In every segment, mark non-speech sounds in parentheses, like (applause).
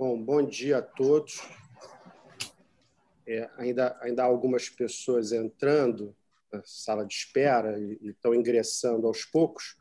Bom, bom dia a todos. É, ainda, ainda há algumas pessoas entrando na sala de espera e, estão ingressando aos poucos,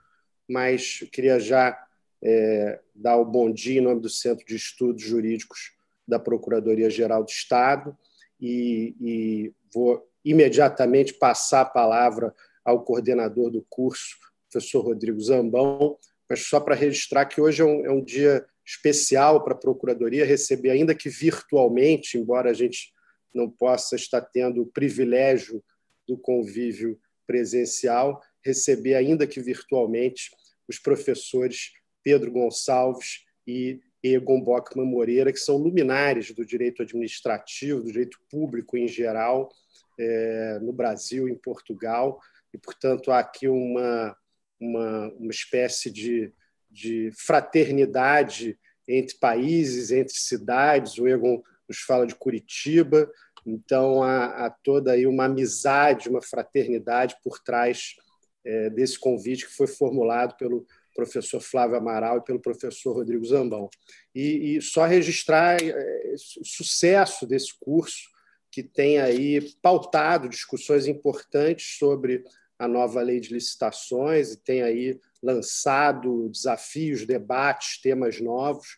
mas queria já é, dar o bom dia em nome do Centro de Estudos Jurídicos da Procuradoria-Geral do Estado e, e vou imediatamente passar a palavra ao coordenador do curso, professor Rodrigo Zambão, mas só para registrar que hoje é um, é um dia especial para a Procuradoria receber, ainda que virtualmente, embora a gente não possa estar tendo o privilégio do convívio presencial, receber, ainda que virtualmente, os professores Pedro Gonçalves e Egon Bockman Moreira, que são luminares do direito administrativo, do direito público em geral, é, no Brasil, em Portugal, e, portanto, há aqui uma, uma, uma espécie de, de fraternidade entre países, entre cidades. O Egon nos fala de Curitiba, então há, há toda aí uma amizade, uma fraternidade por trás é, desse convite que foi formulado pelo professor Flávio Amaral e pelo professor Rodrigo Zambão. E, e só registrar é, o sucesso desse curso, que tem aí pautado discussões importantes sobre a nova lei de licitações e tem aí lançado desafios, debates, temas novos.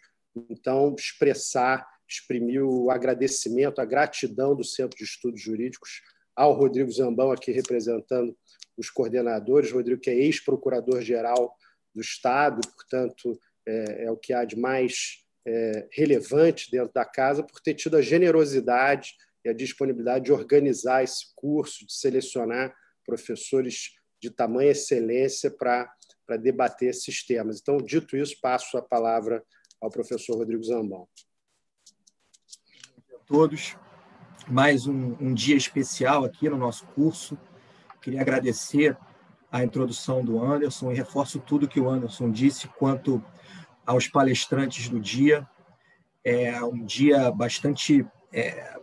Então, expressar, exprimir o agradecimento, a gratidão do Centro de Estudos Jurídicos ao Rodrigo Zambão, aqui representando os coordenadores. Rodrigo, que é ex-procurador-geral do Estado, portanto, é, é, o que há de mais é, relevante dentro da casa, por ter tido a generosidade e a disponibilidade de organizar esse curso, de selecionar professores de tamanha excelência para debater esses temas. Então, dito isso, passo a palavra ao professor Rodrigo Zambão. A todos, mais um, um dia especial aqui no nosso curso. Queria agradecer a introdução do Anderson e reforço tudo que o Anderson disse quanto aos palestrantes do dia. É um dia bastante é,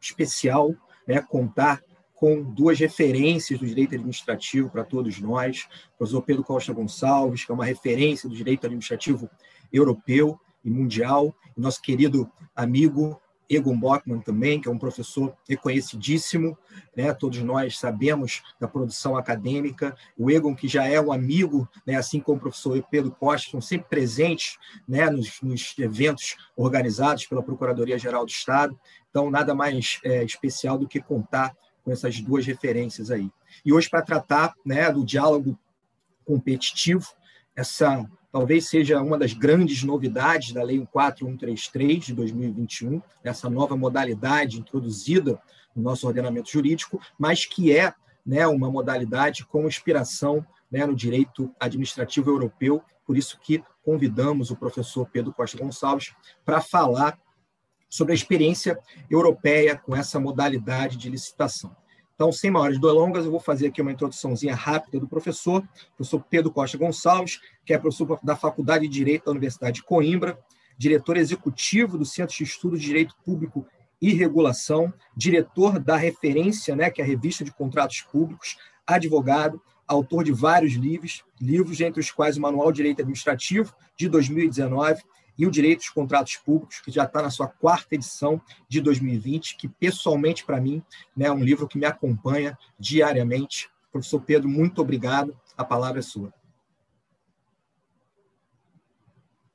especial, né, contar com duas referências do direito administrativo para todos nós, o professor Pedro Costa Gonçalves, que é uma referência do direito administrativo europeu e mundial, e nosso querido amigo Egon Bockman também, que é um professor reconhecidíssimo, né? todos nós sabemos da produção acadêmica, o Egon, que já é um amigo, né? assim como o professor Pedro Costa, são sempre presentes né? nos, nos eventos organizados pela Procuradoria-Geral do Estado, então nada mais é, especial do que contar com essas duas referências aí. E hoje, para tratar né, do diálogo competitivo, essa talvez seja uma das grandes novidades da Lei 14133 de 2021, essa nova modalidade introduzida no nosso ordenamento jurídico, mas que é né, uma modalidade com inspiração né, no direito administrativo europeu, por isso que convidamos o professor Pedro Costa Gonçalves para falar sobre a experiência europeia com essa modalidade de licitação. Então, sem maiores delongas, eu vou fazer aqui uma introduçãozinha rápida do professor, professor Pedro Costa Gonçalves, que é professor da Faculdade de Direito da Universidade de Coimbra, diretor executivo do Centro de Estudos de Direito Público e Regulação, diretor da Referência, né, que é a Revista de Contratos Públicos, advogado, autor de vários livros, livros entre os quais o Manual de Direito Administrativo, de 2019, e o Direito dos Contratos Públicos, que já está na sua quarta edição de 2020, que pessoalmente para mim né, é um livro que me acompanha diariamente. Professor Pedro, muito obrigado. A palavra é sua.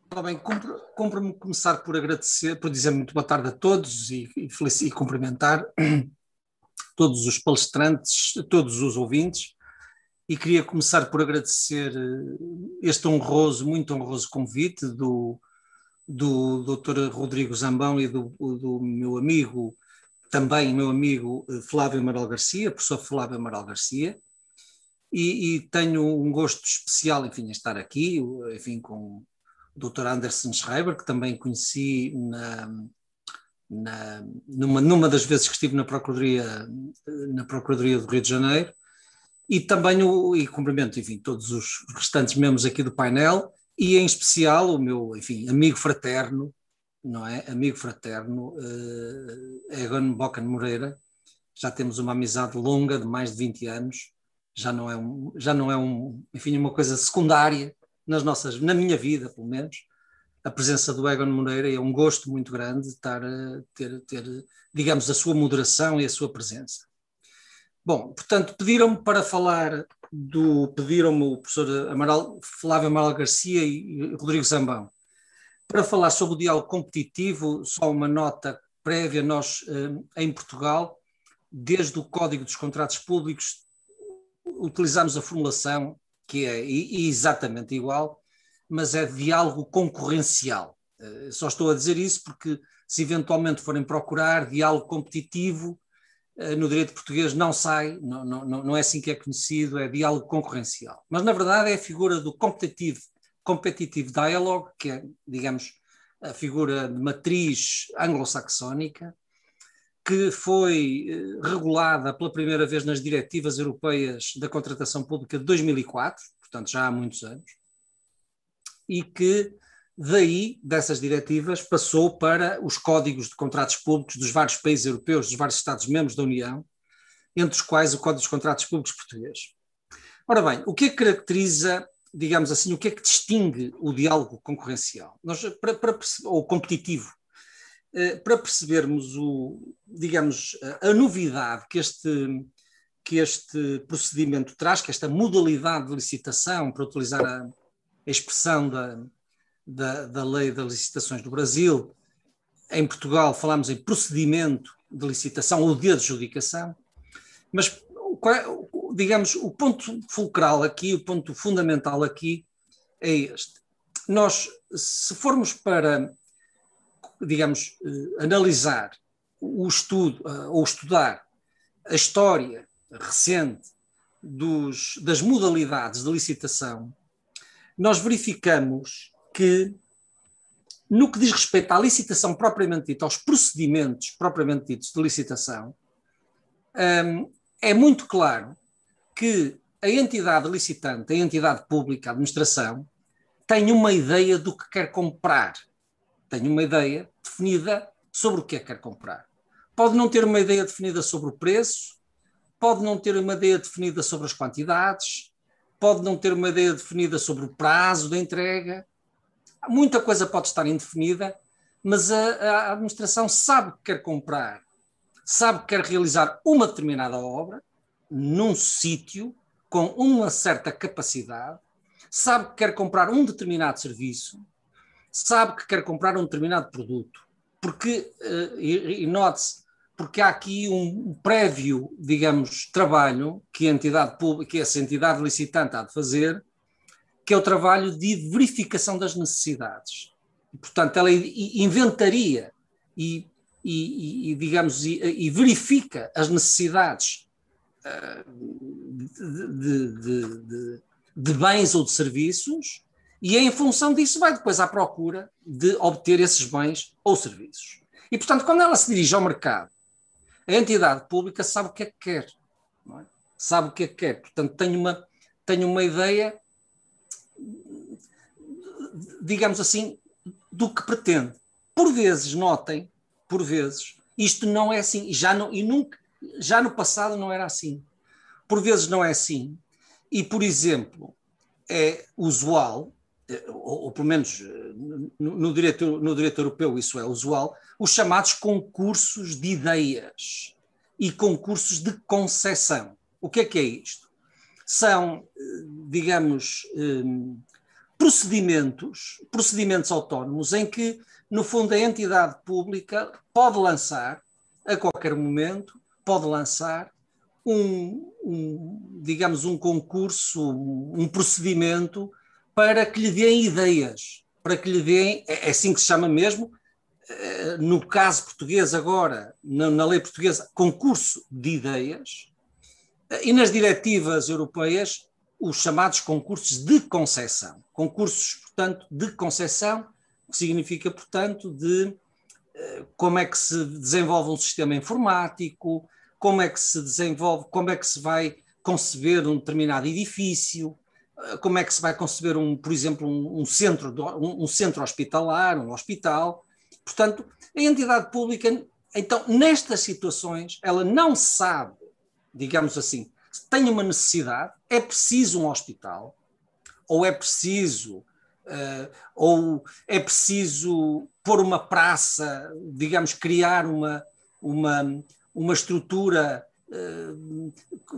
Tá bem, cumpre-me começar por agradecer, por dizer muito boa tarde a todos e, e, e cumprimentar (clears throat) todos os palestrantes, todos os ouvintes, e queria começar por agradecer eh, este honroso, muito honroso convite do, do Dr. Rodrigo Zambão e do, do meu amigo, também meu amigo eh, Flávio Amaral Garcia, professor Flávio Amaral Garcia, e, e, tenho um gosto especial, enfim, em estar aqui, enfim, com o Dr. Anderson Schreiber, que também conheci na, na, numa, numa das vezes que estive na Procuradoria, na Procuradoria do Rio de Janeiro, e também o, e cumprimento, enfim, todos os restantes membros aqui do painel, e em especial o meu, enfim, amigo fraterno, não é? Amigo fraterno, uh, Egon Bocan Moreira. Já temos uma amizade longa de mais de 20 anos. Já não é um, já não é um, enfim, uma coisa secundária nas nossas, na minha vida, pelo menos. a presença do Egon Moreira. É um gosto muito grande estar a ter, ter, digamos, a sua moderação e a sua presença. Bom, portanto, pediram-me para falar do. Pediram-me o professor Amaral, Flávio Amaral Garcia e Rodrigo Zambão para falar sobre o diálogo competitivo, só uma nota prévia: nós, eh, em Portugal, desde o Código dos Contratos Públicos, utilizamos a formulação que é exatamente igual, mas é diálogo concorrencial. Eh, só estou a dizer isso porque, se eventualmente forem procurar diálogo competitivo, no direito português não sai, não, não, não é assim que é conhecido, é diálogo concorrencial. Mas, na verdade, é a figura do competitive, competitive dialogue, que é, digamos, a figura de matriz anglo-saxónica, que foi eh, regulada pela primeira vez nas diretivas europeias da contratação pública de 2004, portanto já há muitos anos, e que daí, dessas diretivas, passou para os códigos de contratos públicos dos vários países europeus, dos vários Estados-membros da União, entre os quais o Código dos Contratos Públicos português. Ora bem, o que é que caracteriza, digamos assim, o que é que distingue o diálogo concorrencial? Nós, para, para, ou competitivo, eh, para percebermos o, digamos, a novidade que este, que este procedimento traz, que esta modalidade de licitação, para utilizar a, a expressão da, da, da lei das licitações do Brasil, em Portugal falamos em procedimento de licitação ou de adjudicação, mas digamos, o ponto fulcral aqui, o ponto fundamental aqui é este. Nós, se formos para digamos, eh, analisar o estudo eh, ou estudar a história recente dos, das modalidades de licitação, nós verificamos que, no que diz respeito à licitação propriamente dita, aos procedimentos propriamente ditos de licitação, hum, é muito claro que a entidade licitante, a entidade pública, a administração, tem uma ideia do que quer comprar tem uma ideia definida sobre o que é que quer comprar. Pode não ter uma ideia definida sobre o preço, pode não ter uma ideia definida sobre as quantidades, pode não ter uma ideia definida sobre o prazo da entrega. Muita coisa pode estar indefinida, mas a, a administração sabe que quer comprar, sabe que quer realizar uma determinada obra num sítio com uma certa capacidade, sabe que quer comprar um determinado serviço sabe que quer comprar um determinado produto. Porque, uh, e, e note-se, porque há aqui um prévio, digamos, trabalho que a entidade pública, que essa entidade licitante há de fazer, que é o trabalho de verificação das necessidades. E, portanto, ela inventaria e, e, e digamos, e, verifica as necessidades uh, de, de, de, de, bens ou de serviços e em função disso vai depois à procura de obter esses bens ou serviços. E, portanto, quando ela se dirige ao mercado, a entidade pública sabe o que é que quer. É? Sabe o que é que quer. Portanto, tem uma, tem uma ideia, digamos assim, do que pretende. Por vezes, notem, por vezes, isto não é assim, já, não, e nunca, já no passado não era assim. Por vezes não é assim. E, por exemplo, é usual ou, ou pelo menos eh, no, no, direito, no direito europeu isso é usual, os chamados concursos de ideias e concursos de concessão. O que é que é isto? São, eh, digamos, eh, procedimentos, procedimentos autónomos em que, no fundo, a entidade pública pode lançar, a qualquer momento, pode lançar um, um digamos, um concurso, um procedimento para que lhe deem ideias, para que lhe deem, é, é assim que se chama mesmo, eh, no caso português agora, na, lei portuguesa, concurso de ideias, eh, e nas diretivas europeias, os chamados concursos de concessão. Concursos, portanto, de concessão, que significa, portanto, de eh, como é que se desenvolve um sistema informático, como é que se desenvolve, como é que se vai conceber um determinado edifício, como é que se vai conceber, um, por exemplo, um, centro, um, centro hospitalar, um hospital. Portanto, a entidade pública, então, nestas situações, ela não sabe, digamos assim, tem uma necessidade, é preciso um hospital, ou é preciso, Uh, ou é preciso pôr uma praça, digamos, criar uma, uma, uma estrutura, uh,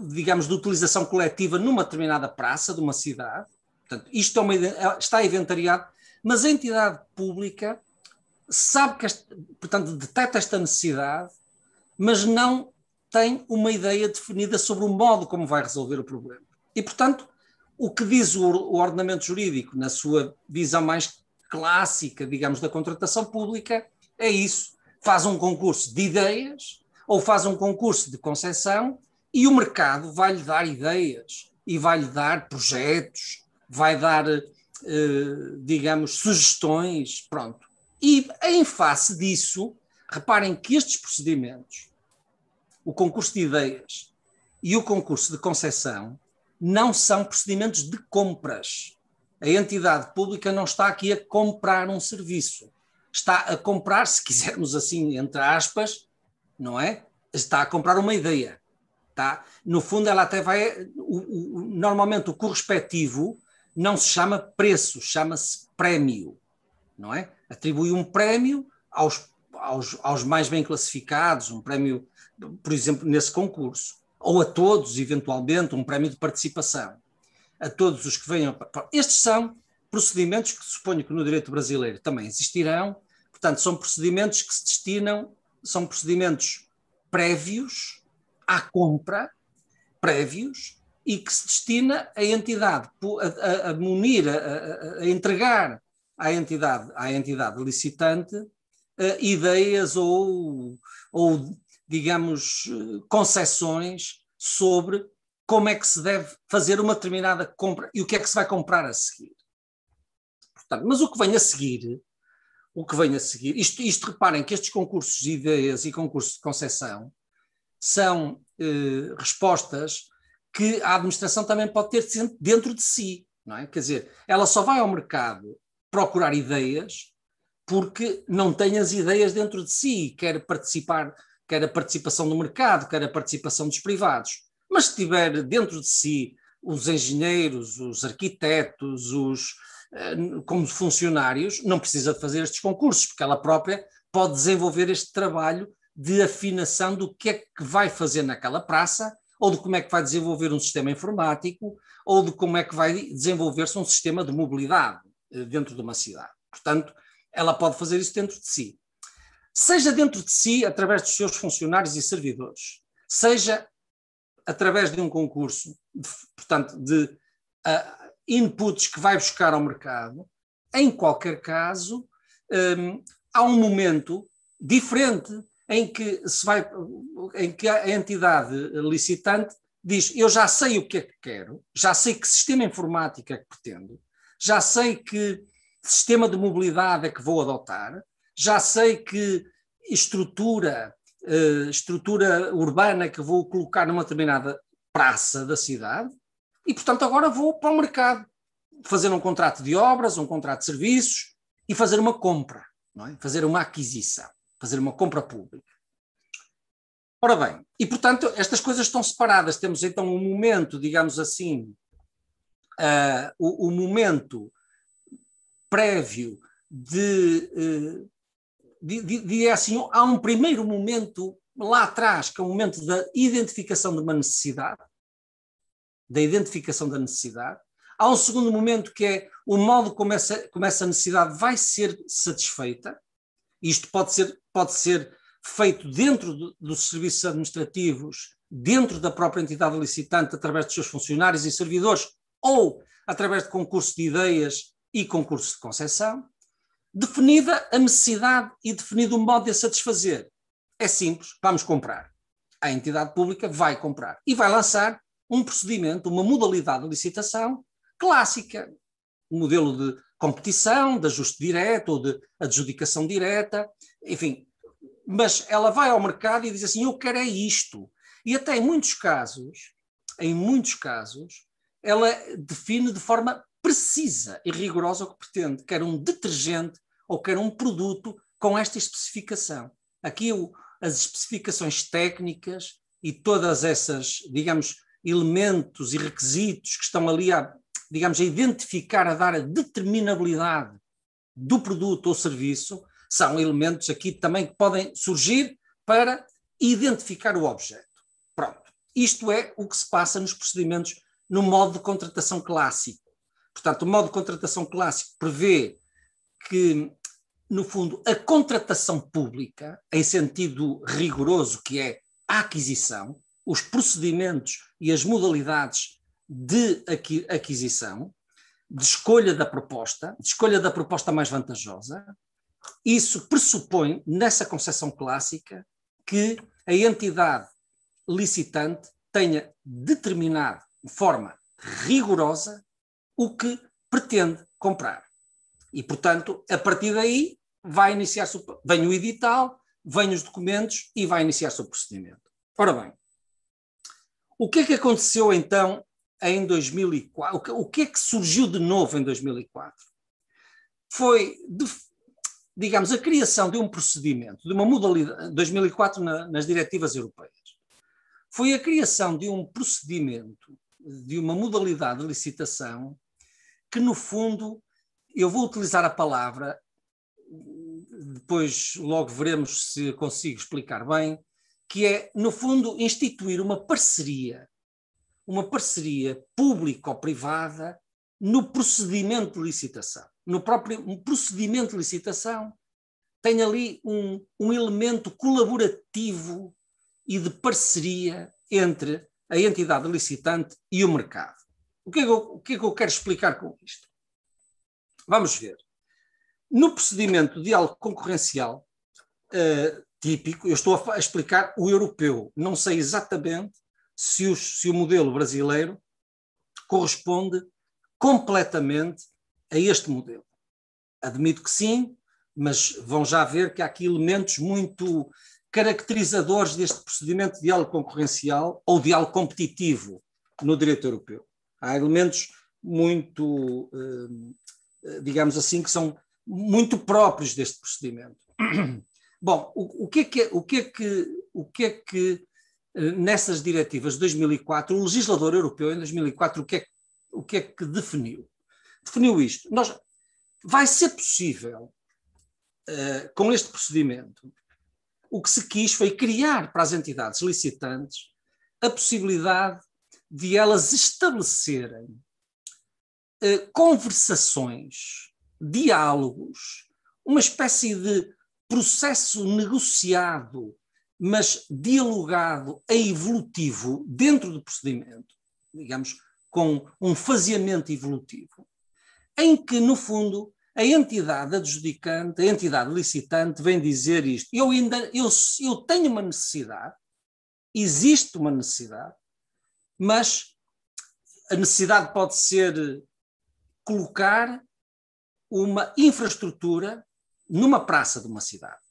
digamos, de utilização coletiva numa determinada praça de uma cidade. Portanto, isto é uma, está inventariado, mas a entidade pública sabe que, este, portanto, detecta esta necessidade, mas não tem uma ideia definida sobre o modo como vai resolver o problema. E, portanto, o que diz o, o ordenamento jurídico, na sua visão mais clássica, digamos, da contratação pública, é isso. Faz um concurso de ideias ou faz um concurso de concessão e o mercado vai-lhe dar ideias e vai-lhe dar projetos, vai dar, eh, digamos, sugestões, pronto. E em face disso, reparem que estes procedimentos, o concurso de ideias e o concurso de concessão, não são procedimentos de compras. A entidade pública não está aqui a comprar um serviço. Está a comprar, se quisermos assim, entre aspas, não é? Está a comprar uma ideia. Tá? No fundo, ela até vai. O, o, normalmente, o correspectivo não se chama preço, chama-se prémio, não é? atribui um prémio aos, aos, aos mais bem classificados, um prémio, por exemplo, nesse concurso, ou a todos, eventualmente, um prémio de participação, a todos os que venham. Estes são procedimentos que suponho que no direito brasileiro também existirão, portanto, são procedimentos que se destinam, são procedimentos prévios à compra, prévios, e que se destina a entidade a, a, munir, a, a, entregar à entidade, à entidade licitante uh, ideias ou, ou, digamos, concessões sobre como é que se deve fazer uma determinada compra e o que é que se vai comprar a seguir. Portanto, mas o que vem a seguir, o que vem a seguir, isto, isto reparem que estes concursos de ideias e concursos de concessão são eh, respostas que a administração também pode ter dentro de si, não é? Quer dizer, ela só vai ao mercado procurar ideias porque não tem as ideias dentro de si, quer participar, quer a participação do mercado, quer a participação dos privados. Mas se tiver dentro de si os engenheiros, os arquitetos, os eh, como funcionários, não precisa de fazer estes concursos, porque ela própria pode desenvolver este trabalho de afinação do que é que vai fazer naquela praça, ou de como é que vai desenvolver um sistema informático, ou de como é que vai desenvolver-se um sistema de mobilidade. Eh, dentro de uma cidade. Portanto, ela pode fazer isso dentro de si. Seja dentro de si, através dos seus funcionários e servidores, seja através de um concurso, de, portanto, de uh, inputs que vai buscar ao mercado, em qualquer caso, um, há um momento diferente em que se vai, em que a entidade licitante diz: Eu já sei o que é que quero, já sei que sistema informático é que pretendo, já sei que sistema de mobilidade é que vou adotar, já sei que estrutura, uh, estrutura urbana que vou colocar numa determinada praça da cidade, e portanto agora vou para o mercado fazer um contrato de obras, um contrato de serviços e fazer uma compra, é? fazer uma aquisição, fazer uma compra pública. Ora bem, e portanto estas coisas estão separadas. Temos então um momento, digamos assim, uh, o, o, momento prévio de, de, de, de, assim, há um primeiro momento lá atrás, que é o momento da identificação de uma necessidade, da identificação da necessidade. Há um segundo momento que é o modo como essa, como essa necessidade vai ser satisfeita. Isto pode ser, pode ser feito dentro do, dos serviços administrativos, dentro da própria entidade licitante, através dos seus funcionários e servidores, ou através de concurso de ideias e concurso de concessão, definida a necessidade e definido o modo de a satisfazer. É simples, vamos comprar. A entidade pública vai comprar e vai lançar um procedimento, uma modalidade de licitação clássica, um modelo de competição, de ajuste direto ou de adjudicação direta, enfim. Mas ela vai ao mercado e diz assim: Eu quero é isto. E até em muitos casos, em muitos casos, ela define de forma precisa e rigorosa o que pretende, quer um detergente ou quer um produto com esta especificação. Aqui as especificações técnicas e todas essas, digamos, elementos e requisitos que estão ali a, digamos, a identificar, a dar a determinabilidade do produto ou serviço, são elementos aqui também que podem surgir para identificar o objeto. Pronto. Isto é o que se passa nos procedimentos no modo de contratação clássico. Portanto, o modo de contratação clássico prevê que, no fundo, a contratação pública, em sentido rigoroso, que é a aquisição, os procedimentos e as modalidades de aquisição, de escolha da proposta, de escolha da proposta mais vantajosa, isso pressupõe, nessa concepção clássica, que a entidade licitante tenha determinado de forma rigorosa o que pretende comprar. E, portanto, a partir daí vai iniciar-se, vem o edital, vêm os documentos e vai iniciar-se o procedimento. Ora bem, o que é que aconteceu então em 2004? O que é que surgiu de novo em 2004? Foi, de, digamos, a criação de um procedimento, de uma modalidade, 2004 na, nas diretivas europeias, foi a criação de um procedimento, de uma modalidade de licitação que, no fundo, eu vou utilizar a palavra, depois logo veremos se consigo explicar bem, que é, no fundo, instituir uma parceria, uma parceria público-privada no procedimento de licitação. No próprio procedimento de licitação tem ali um, um elemento colaborativo e de parceria entre a entidade licitante e o mercado. O que, é que eu, o que é que eu quero explicar com isto? Vamos ver. No procedimento de diálogo concorrencial, uh, típico, eu estou a explicar o europeu. Não sei exatamente se, os, se o modelo brasileiro corresponde completamente a este modelo. Admito que sim, mas vão já ver que há aqui elementos muito caracterizadores deste procedimento de diálogo concorrencial ou diálogo competitivo no direito europeu. Há elementos muito, eh, digamos assim, que são muito próprios deste procedimento. (clears throat) Bom, o, o, que é que, o, que é que, o que é que eh, nessas diretivas de 2004, o legislador europeu em 2004, o que é, o que, é que definiu? Definiu isto. Nós, vai ser possível, uh, com este procedimento, o que se quis foi criar para as entidades licitantes a possibilidade de elas estabelecerem uh, conversações, diálogos, uma espécie de processo negociado, mas dialogado e evolutivo dentro do procedimento, digamos, com um faseamento evolutivo, em que, no fundo, a entidade adjudicante, a entidade licitante, vem dizer isto. Eu ainda eu, eu tenho uma necessidade, existe uma necessidade, mas a necessidade pode ser colocar uma infraestrutura numa praça de uma cidade,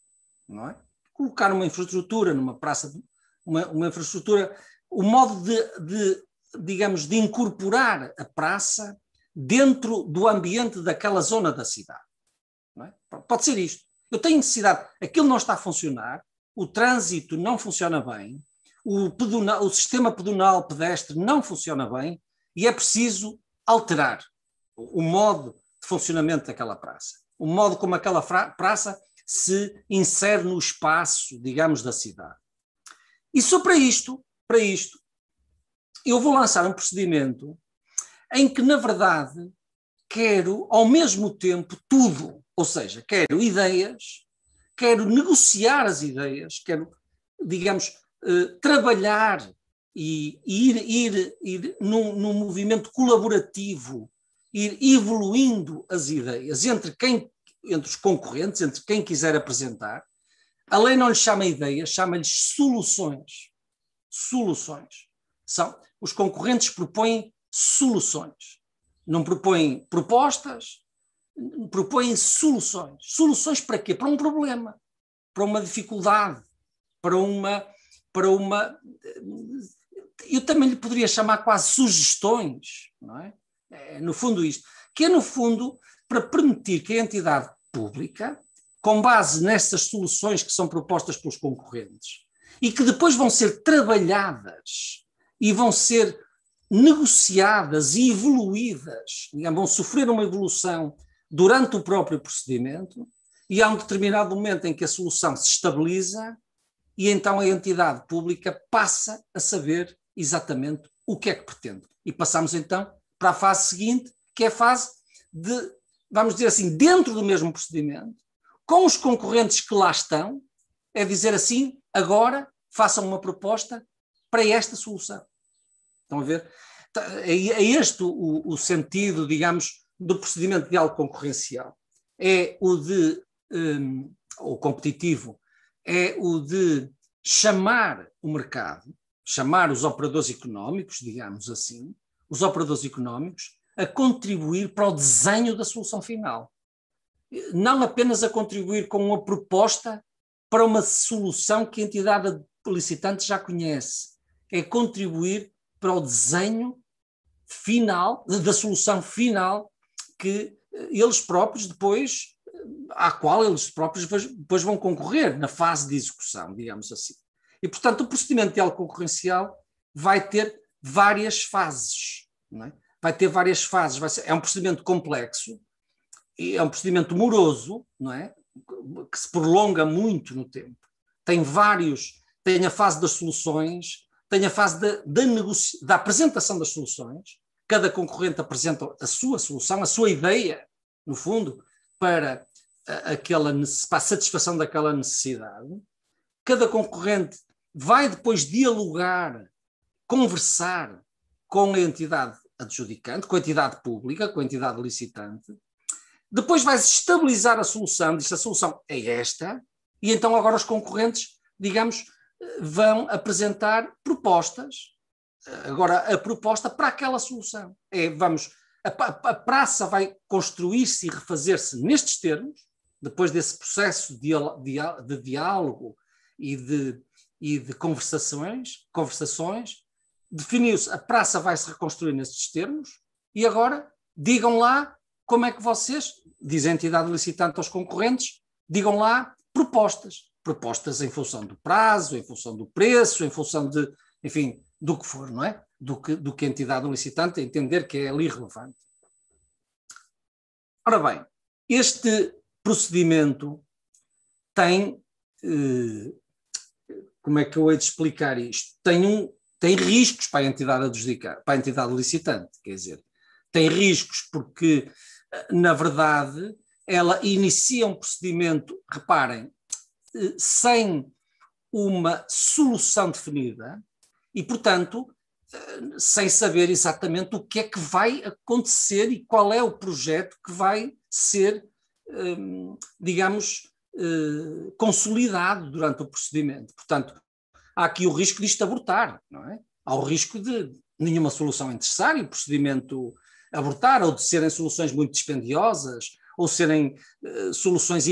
não é? Colocar uma infraestrutura numa praça, de, uma, uma infraestrutura, o modo de, de, digamos, de incorporar a praça dentro do ambiente daquela zona da cidade. É? Pode ser isto. Eu tenho necessidade, aquilo não está a funcionar, o trânsito não funciona bem, o, pedonal, o sistema pedonal pedestre não funciona bem e é preciso alterar o modo de funcionamento daquela praça o modo como aquela praça se insere no espaço, digamos, da cidade. E só para isto, para isto, eu vou lançar um procedimento em que, na verdade, quero ao mesmo tempo tudo, ou seja, quero ideias, quero negociar as ideias, quero, digamos, eh, trabalhar e ir, ir, ir num, num movimento colaborativo, ir evoluindo as ideias entre quem entre os concorrentes, entre quem quiser apresentar. A lei não lhe chama ideias, chama-lhes soluções. Soluções. São, os concorrentes propõem soluções. Não propõem propostas, propõem soluções. Soluções para quê? Para um problema, para uma dificuldade, para uma. Para uma eu também lhe poderia chamar quase sugestões, não é? é no fundo, isto. Que é, no fundo, para permitir que a entidade pública, com base nessas soluções que são propostas pelos concorrentes e que depois vão ser trabalhadas e vão ser negociadas e evoluídas, digamos, vão sofrer uma evolução durante o próprio procedimento, e há um determinado momento em que a solução se estabiliza e então a entidade pública passa a saber exatamente o que é que pretende. E passamos então para a fase seguinte, que é a fase de, vamos dizer assim, dentro do mesmo procedimento, com os concorrentes que lá estão, é dizer assim, agora façam uma proposta para esta solução. Estão a ver? Tá, é, é este o, o sentido, digamos, do procedimento de diálogo concorrencial. É o de, um, o competitivo, é o de chamar o mercado, chamar os operadores económicos, digamos assim, os operadores económicos, a contribuir para o desenho da solução final. Não apenas a contribuir com uma proposta para uma solução que a entidade licitante já conhece, é contribuir para o desenho final, da solução final que eles próprios depois, à qual eles próprios depois vão concorrer na fase de execução, digamos assim. E, portanto, o procedimento de concorrencial vai ter várias fases. É? Vai ter várias fases. Ser, é um procedimento complexo, é um procedimento moroso, não é? que se prolonga muito no tempo. Tem vários, tem a fase das soluções, tem a fase da, da, da apresentação das soluções, cada concorrente apresenta a sua solução, a sua ideia, no fundo, para, aquela, para a satisfação daquela necessidade. Cada concorrente vai depois dialogar, conversar com a entidade adjudicante, com a entidade pública, com a entidade licitante. Depois vai estabilizar a solução, diz a solução é esta, e então agora os concorrentes, digamos, vão apresentar propostas. Agora, a proposta para aquela solução é, vamos, a, a praça vai construir-se e refazer-se nestes termos, depois desse processo de, de, de diálogo e de, e de conversações, conversações definiu-se, a praça vai se reconstruir nestes termos, e agora digam lá como é que vocês, diz a entidade licitante aos concorrentes, digam lá propostas. Propostas em função do prazo, em função do preço, em função de, enfim, do que for, não é? Do que, do que a entidade licitante entender que é ali relevante. Ora bem, este procedimento tem eh, como é que eu hei de explicar isto? Tem, um, tem riscos para a entidade adjudicar, para a entidade licitante, quer dizer, tem riscos porque, na verdade, ela inicia um procedimento, reparem, eh, sem uma solução definida e, portanto, eh, sem saber exatamente o que é que vai acontecer e qual é o projeto que vai ser, digamos, eh, consolidado durante o procedimento. Portanto, há aqui o risco disto abortar, não é? Há o risco de nenhuma solução é necessária, o procedimento abortar, ou de serem soluções muito dispendiosas, ou serem uh, soluções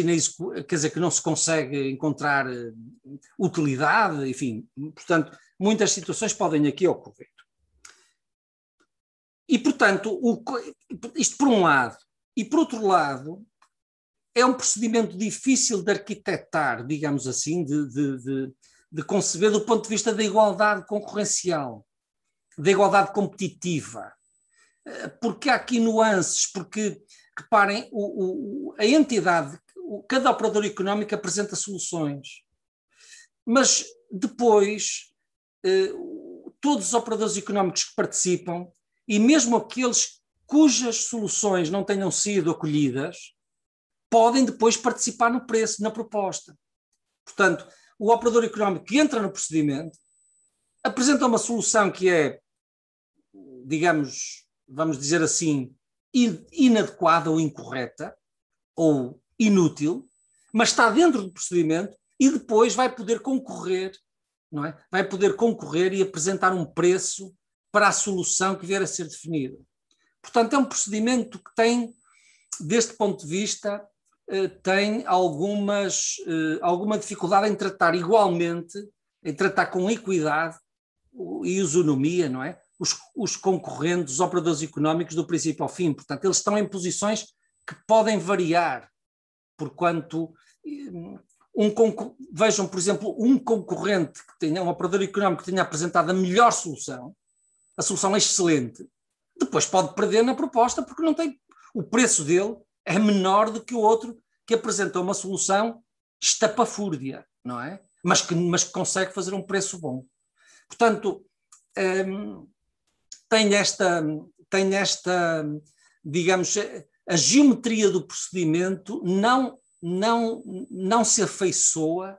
quer dizer, que não se consegue encontrar uh, utilidade, enfim, portanto, muitas situações podem aqui ocorrer. E, portanto, o, isto por um lado. E por outro lado, é um procedimento difícil de arquitetar, digamos assim, de, de, de, de conceber do ponto de vista da igualdade concorrencial, da igualdade competitiva. Eh, porque há aqui nuances, porque, reparem, o, o, a entidade, cada operador económico apresenta soluções, mas depois eh, todos os operadores económicos que participam, e mesmo aqueles cujas soluções não tenham sido acolhidas, podem depois participar no preço, na proposta. Portanto, o operador económico que entra no procedimento apresenta uma solução que é, digamos, vamos dizer assim, inadequada ou incorreta ou inútil, mas está dentro do procedimento e depois vai poder concorrer, não é? Vai poder concorrer e apresentar um preço para a solução que vier a ser definida. Portanto, é um procedimento que tem, deste ponto de vista, tem algumas, eh, alguma dificuldade em tratar igualmente, em tratar com equidade e isonomia, não é? Os, os concorrentes, os operadores económicos do princípio ao fim. Portanto, eles estão em posições que podem variar, porquanto eh, um, vejam, por exemplo, um concorrente que tenha, um operador económico que tenha apresentado a melhor solução, a solução é excelente, depois pode perder na proposta porque não tem o preço dele é menor do que o outro que apresentou uma solução estapafúrdia, não é? Mas que, mas que consegue fazer um preço bom. Portanto, hum, tem esta, tem esta, digamos, a geometria do procedimento não, não, não se afeiçoa,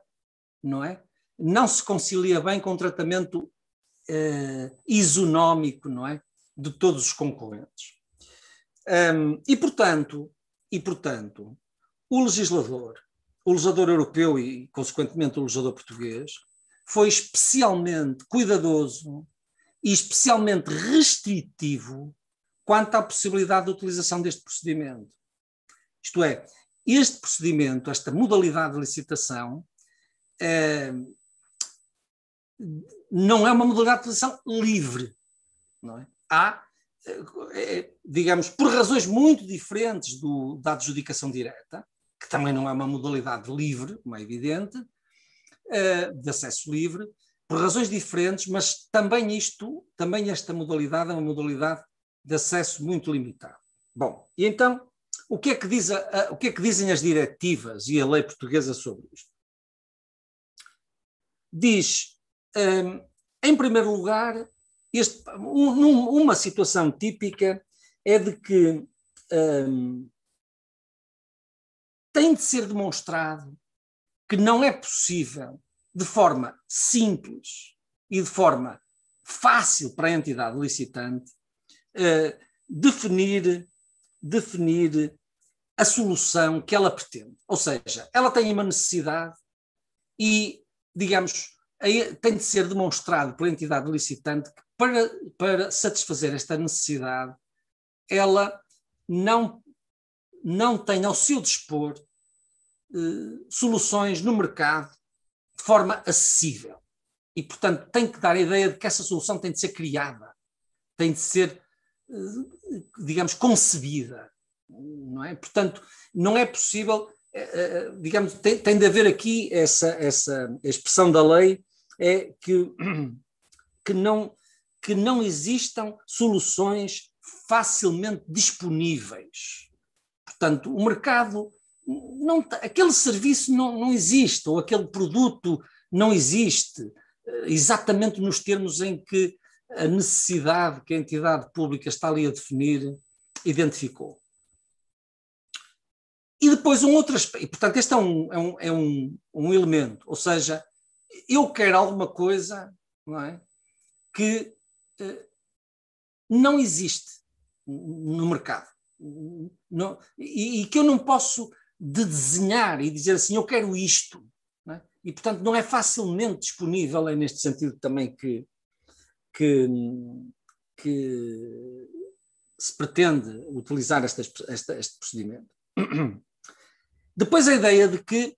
não é? Não se concilia bem com o tratamento eh, isonómico, não é? De todos os concorrentes. Um, e, portanto, e, portanto, o legislador, o legislador europeu e, consequentemente, o legislador português, foi especialmente cuidadoso e especialmente restritivo quanto à possibilidade de utilização deste procedimento. Isto é, este procedimento, esta modalidade de licitação, é, não é uma modalidade de licitação livre. É? Há, digamos, por razões muito diferentes do, da adjudicação direta, que também não é uma modalidade livre, como é evidente, é, de acesso livre, por razões diferentes, mas também isto, também esta modalidade é uma modalidade de acesso muito limitado. Bom, e então, o que é que, diz a, a, o que, é que dizem as diretivas e a lei portuguesa sobre isto? Diz, um, em primeiro lugar, este, um, uma situação típica é de que um, tem de ser demonstrado que não é possível de forma simples e de forma fácil para a entidade licitante uh, definir, definir a solução que ela pretende. Ou seja, ela tem uma necessidade e, digamos, tem de ser demonstrado pela entidade licitante que para, para satisfazer esta necessidade, ela não, não tem ao seu dispor uh, soluções no mercado de forma acessível. E, portanto, tem que dar a ideia de que essa solução tem de ser criada, tem de ser, eh, digamos, concebida. Não é? Portanto, não é possível, eh, digamos, tem, tem de haver aqui essa, essa expressão da lei, é que, (clears throat) que, não, que não existam soluções facilmente disponíveis. Portanto, o mercado não, aquele serviço não, não existe, ou aquele produto não existe, eh, exatamente nos termos em que a necessidade que a entidade pública está ali a definir identificou. E depois um outro aspecto, portanto, este é um, é um, é um, um elemento, ou seja, eu quero alguma coisa não é, que não existe no mercado não, e, e, que eu não posso de desenhar e dizer assim, eu quero isto. É? E, portanto, não é facilmente disponível, é neste sentido também que, que, que se pretende utilizar esta, esta, este procedimento. Depois a ideia de que,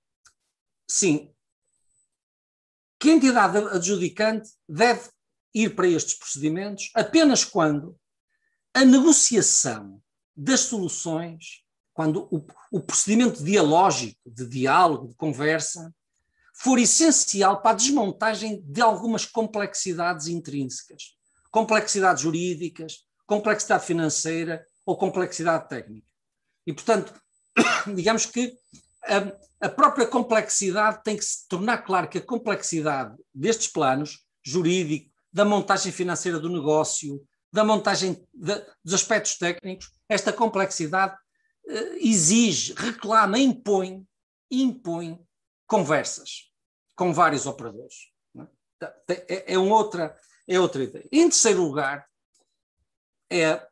sim, que a entidade adjudicante deve ir para estes procedimentos apenas quando a negociação das soluções quando o, o procedimento dialógico, de diálogo, de conversa, for essencial para a desmontagem de algumas complexidades intrínsecas, complexidades jurídicas, complexidade financeira ou complexidade técnica. E, portanto, (coughs) digamos que a, a, própria complexidade tem que se tornar claro que a complexidade destes planos, jurídico, da montagem financeira do negócio, da montagem de, dos aspectos técnicos, esta complexidade eh, exige, reclama, impõe, impõe conversas com vários operadores. É? É, é, uma outra, é outra ideia. Em terceiro lugar, é,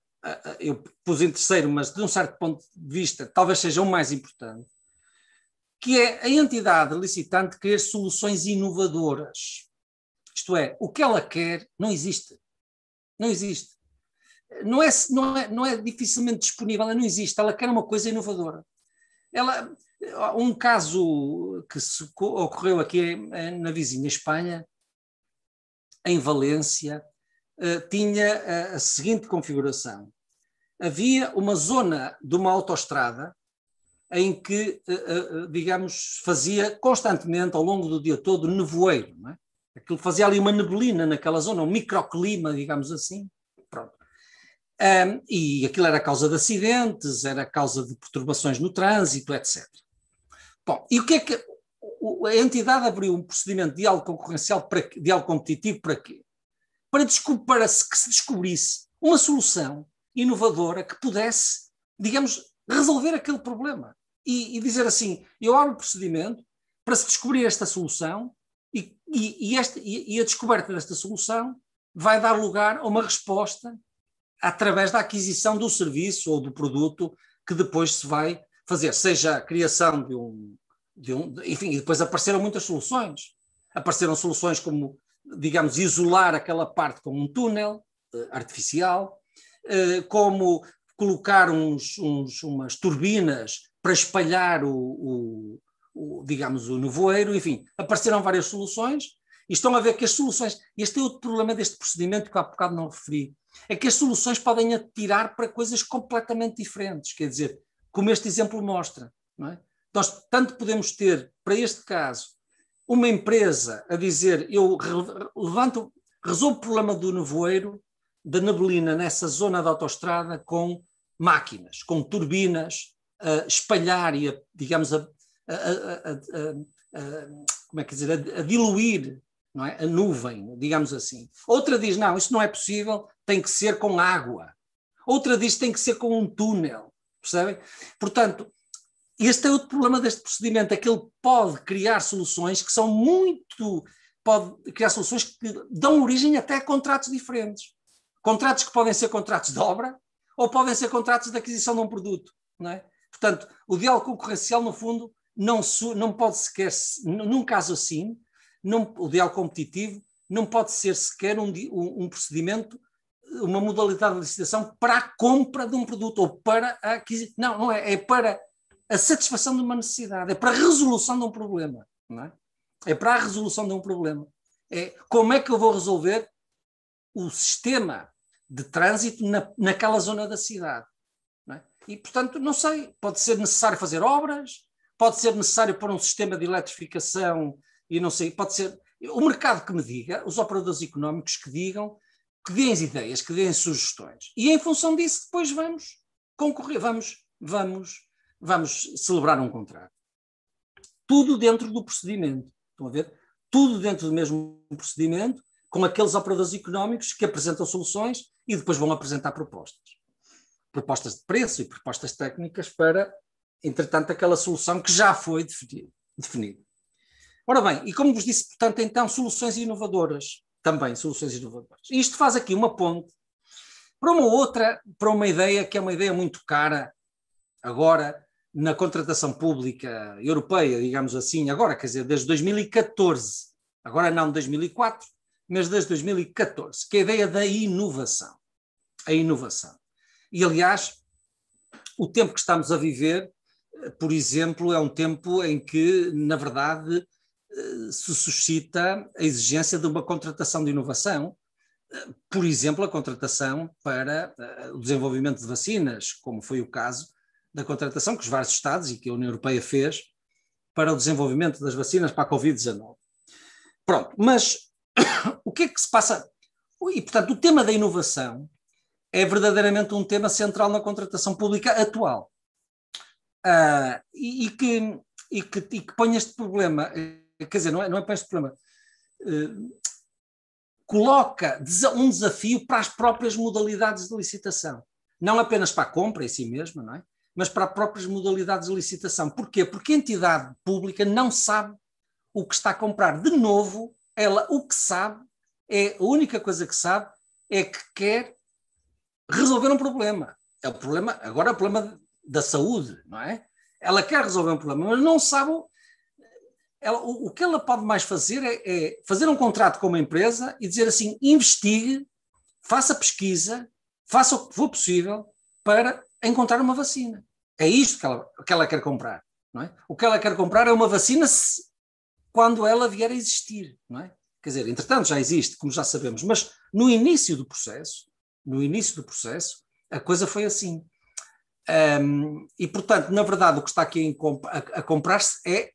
eu pus em terceiro, mas de um certo ponto de vista, talvez seja o mais importante, que é a entidade licitante querer soluções inovadoras. Isto é, o que ela quer não existe. Não existe não é, não, é, não é dificilmente disponível, ela não existe, ela quer uma coisa inovadora. Ela, um caso que ocorreu aqui na vizinha Espanha, em Valência, eh, tinha a seguinte configuração. Havia uma zona de uma autoestrada em que, eh, eh, digamos, fazia constantemente, ao longo do dia todo, nevoeiro. É? Aquilo fazia ali uma neblina naquela zona, um microclima, digamos assim Pronto. Um, e aquilo era causa de acidentes, era causa de perturbações no trânsito, etc. Bom, e o que é que a entidade abriu um procedimento de diálogo concorrencial, para, diálogo competitivo, para quê? Para, para que se descobrisse uma solução inovadora que pudesse, digamos, resolver aquele problema. E, e dizer assim: eu abro o procedimento para se descobrir esta solução e, e, e, esta, e, a descoberta desta solução vai dar lugar a uma resposta através da aquisição do serviço ou do produto que depois se vai fazer, seja a criação de um, de um enfim, e depois apareceram muitas soluções. Apareceram soluções como, digamos, isolar aquela parte com um túnel uh, artificial, uh, como colocar uns, uns, umas turbinas para espalhar o, o, o, digamos, o nevoeiro, enfim, apareceram várias soluções e estão a ver que as soluções, este é outro problema deste procedimento que há bocado não referi, é que as soluções podem atirar para coisas completamente diferentes, quer dizer, como este exemplo mostra, é? Nós tanto podemos ter, para este caso, uma empresa a dizer eu levanto, resolvo o problema do nevoeiro, da neblina nessa zona da autoestrada com máquinas, com turbinas, a espalhar e, a, digamos, a, a, a, como é que dizer, a, diluir não é? a nuvem, digamos assim. Outra diz, não, isso não é possível, tem que ser com água. Outra diz, tem que ser com um túnel, percebem? Portanto, este é outro problema deste procedimento, é que ele pode criar soluções que são muito, pode criar soluções que dão origem até a contratos diferentes. Contratos que podem ser contratos de obra ou podem ser contratos de aquisição de um produto, não é? Portanto, o diálogo concorrencial, no fundo, não, não pode sequer, num caso assim, não, o diálogo competitivo não pode ser sequer um, um, procedimento, uma modalidade de licitação para a compra de um produto ou para a aquisição. Não, não é. É para a satisfação de uma necessidade, é para a resolução de um problema. Não é? é para a resolução de um problema. É como é que eu vou resolver o sistema de trânsito na, naquela zona da cidade. É? E, portanto, não sei, pode ser necessário fazer obras, pode ser necessário pôr um sistema de eletrificação e não sei, pode ser o mercado que me diga, os operadores económicos que digam, que deem ideias, que deem sugestões. E em função disso depois vamos concorrer, vamos, vamos, vamos celebrar um contrato. Tudo dentro do procedimento. Estão a ver? Tudo dentro do mesmo procedimento, com aqueles operadores económicos que apresentam soluções e depois vão apresentar propostas. Propostas de preço e propostas técnicas para, entretanto, aquela solução que já foi definida. Ora bem, e como vos disse, portanto, então, soluções inovadoras, também soluções inovadoras. E isto faz aqui uma ponte para uma outra, para uma ideia que é uma ideia muito cara agora na contratação pública europeia, digamos assim, agora, quer dizer, desde 2014, agora não 2004, mas desde 2014, que é a ideia da inovação. A inovação. E, aliás, o tempo que estamos a viver, por exemplo, é um tempo em que, na verdade, eh, se suscita a exigência de uma contratação de inovação, eh, por exemplo, a contratação para eh, o desenvolvimento de vacinas, como foi o caso da contratação que os vários Estados e que a União Europeia fez para o desenvolvimento das vacinas para a Covid-19. Pronto, mas (coughs) o que é que se passa? E, portanto, o tema da inovação é verdadeiramente um tema central na contratação pública atual. Uh, e, e, que, e, que, e que põe este problema quer dizer, não é, não é para este problema, uh, coloca um desafio para as próprias modalidades de licitação. Não apenas para a compra em si mesma, não é? mas para as próprias modalidades de licitação. Porquê? Porque a entidade pública não sabe o que está a comprar. De novo, ela o que sabe, é a única coisa que sabe, é que quer resolver um problema. É o problema, agora é o problema da saúde, não é? Ela quer resolver um problema, mas não sabe ela, o, o, que ela pode mais fazer é, é, fazer um contrato com uma empresa e dizer assim: investigue, faça pesquisa, faça o que for possível para encontrar uma vacina. É isto que ela, que ela quer comprar. Não é? O que ela quer comprar é uma vacina se, quando ela vier a existir. Não é? Quer dizer, entretanto já existe, como já sabemos, mas no início do processo, no início do processo, a coisa foi assim. Um, e, portanto, na verdade, o que está aqui a, a comprar-se é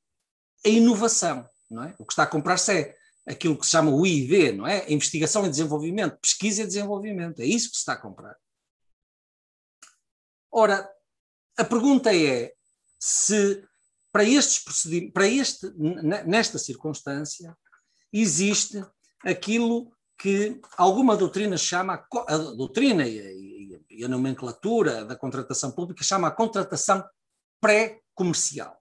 a inovação. Não é? O que está a comprar-se é aquilo que se chama o ID, não é? Investigação e desenvolvimento, pesquisa e desenvolvimento. É isso que se está a comprar. Ora, a pergunta é se para estes procedimentos, para este, nesta circunstância, existe aquilo que alguma doutrina chama, a doutrina e, e a nomenclatura da contratação pública chama a contratação pré-comercial.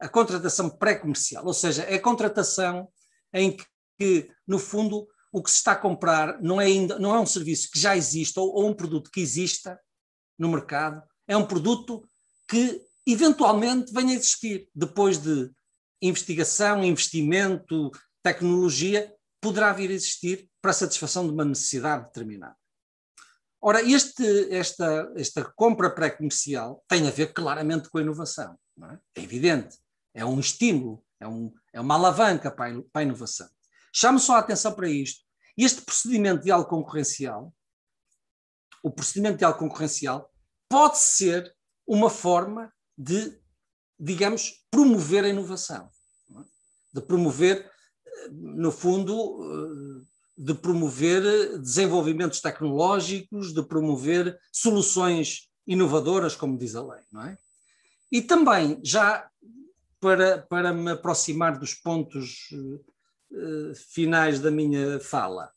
A contratação pré-comercial, ou seja, é a contratação em que, no fundo, o que se está a comprar não é, ainda, não é um serviço que já exista ou, ou um produto que exista no mercado, é um produto que eventualmente venha a existir depois de investigação, investimento, tecnologia, poderá vir a existir para a satisfação de uma necessidade determinada. Ora, este, esta, esta compra pré-comercial tem a ver claramente com a inovação. É? é? evidente, é um estímulo, é, um, é uma alavanca para a, para inovação. Chamo só a atenção para isto. Este procedimento de algo concorrencial, o procedimento de algo concorrencial, pode ser uma forma de, digamos, promover a inovação, é? de promover, eh, no fundo, eh, de promover desenvolvimentos tecnológicos, de promover soluções inovadoras, como diz a lei, não é? E também, já para, para me aproximar dos pontos uh, finais da minha fala,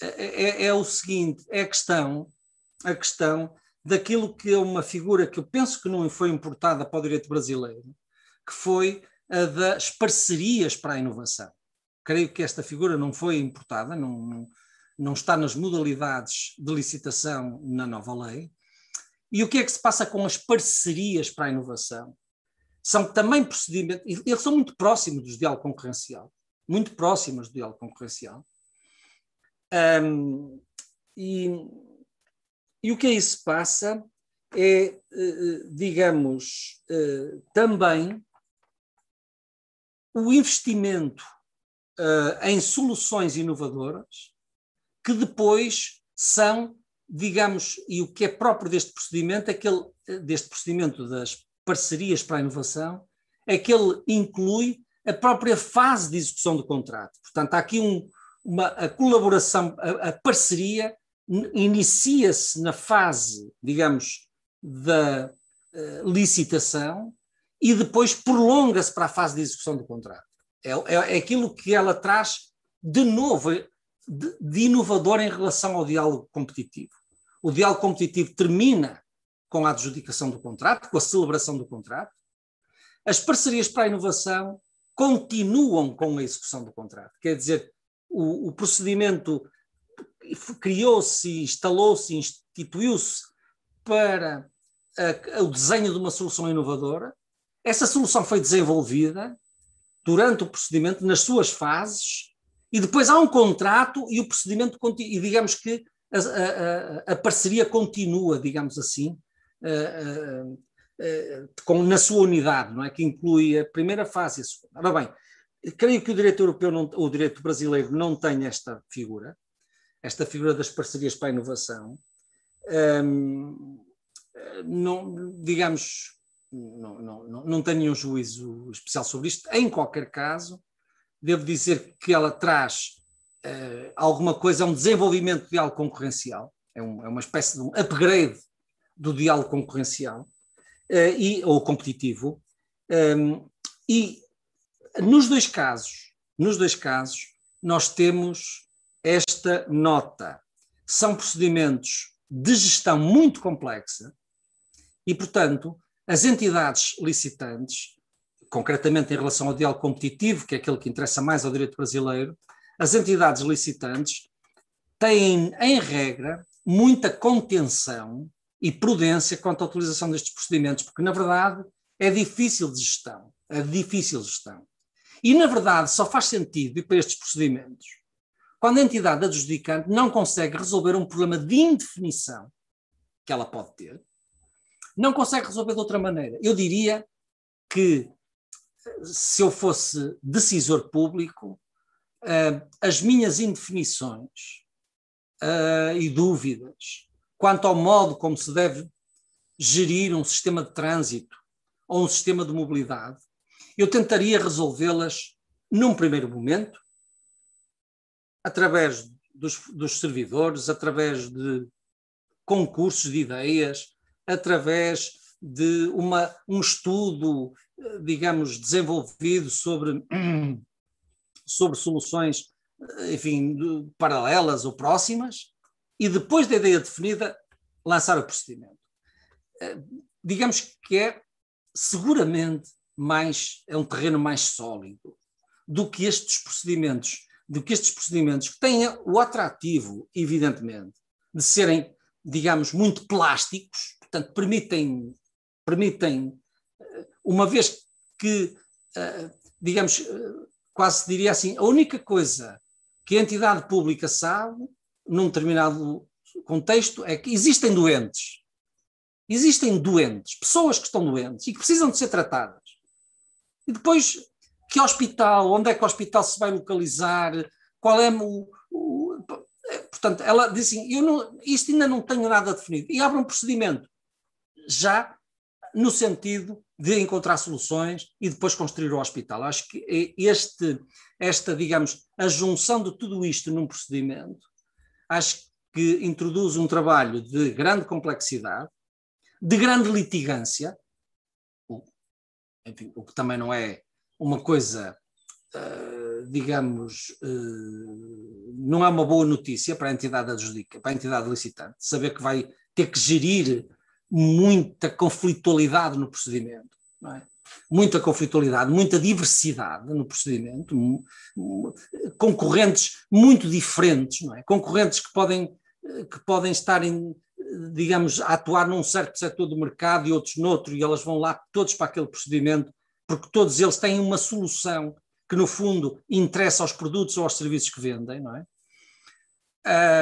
é, é, é, o seguinte, é a questão, a questão daquilo que é uma figura que eu penso que não foi importada para o direito brasileiro, que foi a das parcerias para a inovação. Creio que esta figura não foi importada, não, não, está nas modalidades de licitação na nova lei. E o que é que se passa com as parcerias para a inovação? São também procedimentos, eles são muito próximos do diálogo concorrencial, muito próximos do diálogo concorrencial. Um, e, e o que aí se passa é, eh, eh, digamos, eh, também o investimento uh, em soluções inovadoras que depois são, digamos, e o que é próprio deste procedimento, aquele, deste procedimento das parcerias para a inovação, é que ele inclui a própria fase de execução do contrato. Portanto, há aqui um, uma a colaboração, a, a parceria inicia-se na fase, digamos, da uh, licitação e depois prolonga-se para a fase de execução do contrato. É, é, é aquilo que ela traz de novo, de, de inovador em relação ao diálogo competitivo. O diálogo competitivo termina com a adjudicação do contrato, com a celebração do contrato. As parcerias para a inovação continuam com a execução do contrato. Quer dizer, o, o procedimento criou-se, instalou-se, instituiu-se para a, o desenho de uma solução inovadora. Essa solução foi desenvolvida durante o procedimento, nas suas fases, e depois há um contrato e o procedimento, e digamos que a, a, a parceria continua, digamos assim, com, na sua unidade, não é? que inclui a primeira fase e a segunda. Ora bem, creio que o direito europeu, não, o direito brasileiro não tem esta figura, esta figura das parcerias para a inovação. Um, não, digamos, não, não, não tenho nenhum juízo especial sobre isto. Em qualquer caso, devo dizer que ela traz uh, alguma coisa, é um desenvolvimento do diálogo concorrencial, é, um, é, uma espécie de um upgrade do diálogo concorrencial uh, e, ou competitivo. Um, e nos dois casos, nos dois casos, nós temos esta nota. São procedimentos de gestão muito complexa e, portanto, as entidades licitantes, concretamente em relação ao diálogo competitivo, que é aquele que interessa mais ao direito brasileiro, as entidades licitantes têm, em regra, muita contenção e prudência quanto à utilização destes procedimentos, porque, na verdade, é difícil de gestão. É difícil gestão. E, na verdade, só faz sentido ir para estes procedimentos quando a entidade adjudicante não consegue resolver um problema de indefinição que ela pode ter, não consegue resolver de outra maneira. Eu diria que, se eu fosse decisor público, uh, as minhas indefinições uh, e dúvidas quanto ao modo como se deve gerir um sistema de trânsito ou um sistema de mobilidade, eu tentaria resolvê-las num primeiro momento, através dos, dos servidores, através de concursos de ideias, através de uma, um estudo, digamos, desenvolvido sobre, (clears throat) sobre soluções, enfim, paralelas ou próximas, e depois da ideia definida, lançar o procedimento. Eh, digamos que é seguramente mais, é um terreno mais sólido do que estes procedimentos, do que estes procedimentos que têm o atrativo, evidentemente, de serem, digamos, muito plásticos, portanto, permitem, permitem eh, uma vez que, eh, digamos, quase diria assim, a única coisa que a entidade pública sabe, num determinado contexto, é que existem doentes. Existem doentes, pessoas que estão doentes e que precisam de ser tratadas. E depois, que hospital, onde é que o hospital se vai localizar, qual é o. o portanto, ela diz assim: eu não, isto ainda não tenho nada definido. E abre um procedimento, já no sentido de encontrar soluções e depois construir o hospital. Acho que este, esta, digamos, a junção de tudo isto num procedimento, acho que introduz um trabalho de grande complexidade, de grande litigância, o, enfim, o que também não é uma coisa, uh, digamos, uh, não é uma boa notícia para a entidade adjudica, para a entidade licitante, saber que vai ter que gerir muita conflitualidade no procedimento, é? muita conflitualidade, muita diversidade no procedimento, concorrentes muito diferentes, é? concorrentes que podem, que podem estar em, digamos, a atuar num certo setor do mercado e outros noutro, e elas vão lá todos para aquele procedimento, porque todos eles têm uma solução que, no fundo, interessa aos produtos ou aos serviços que vendem, não é?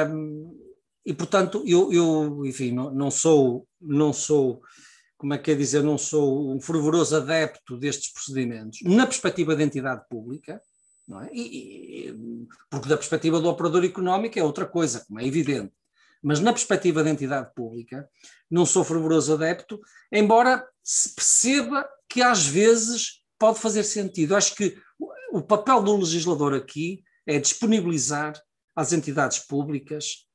Um, e, portanto, eu, eu enfim, não, não, sou, não sou, como é que é dizer, não sou um fervoroso adepto destes procedimentos, na perspectiva da entidade pública, não é? E, e, porque da perspectiva do operador económico é outra coisa, como é evidente. Mas na perspectiva da entidade pública, não sou fervoroso adepto, embora se perceba que às vezes pode fazer sentido. Acho que o papel do legislador aqui é disponibilizar às entidades públicas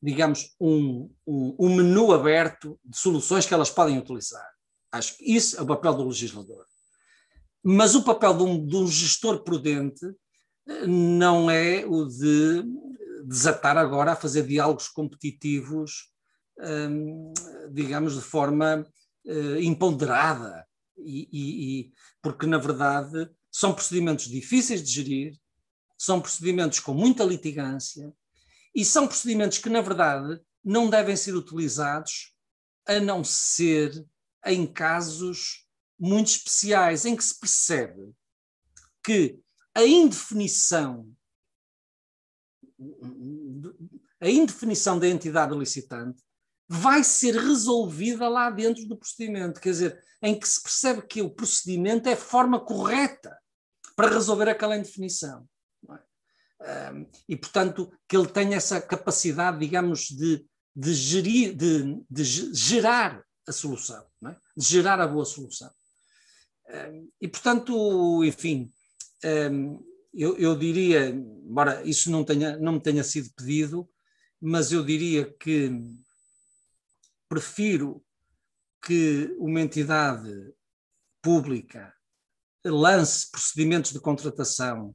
digamos, um, um, um menu aberto de soluções que elas podem utilizar. Acho que isso é o papel do legislador. Mas o papel de um, de um gestor prudente eh, não é o de desatar agora a fazer diálogos competitivos, hum, digamos, de forma uh, imponderada, e, e, e, porque, na verdade, são procedimentos difíceis de gerir, são procedimentos com muita litigância, e são procedimentos que, na verdade, não devem ser utilizados a não ser em casos muito especiais, em que se percebe que a indefinição a indefinição da entidade licitante vai ser resolvida lá dentro do procedimento, quer dizer, em que se percebe que o procedimento é a forma correta para resolver aquela indefinição e, portanto, que ele tenha essa capacidade, digamos, de, de, gerir, de, de gerar a solução, é? de gerar a boa solução. e, portanto, enfim, eu, eu, diria, embora isso não, tenha, não me tenha sido pedido, mas eu diria que prefiro que uma entidade pública lance procedimentos de contratação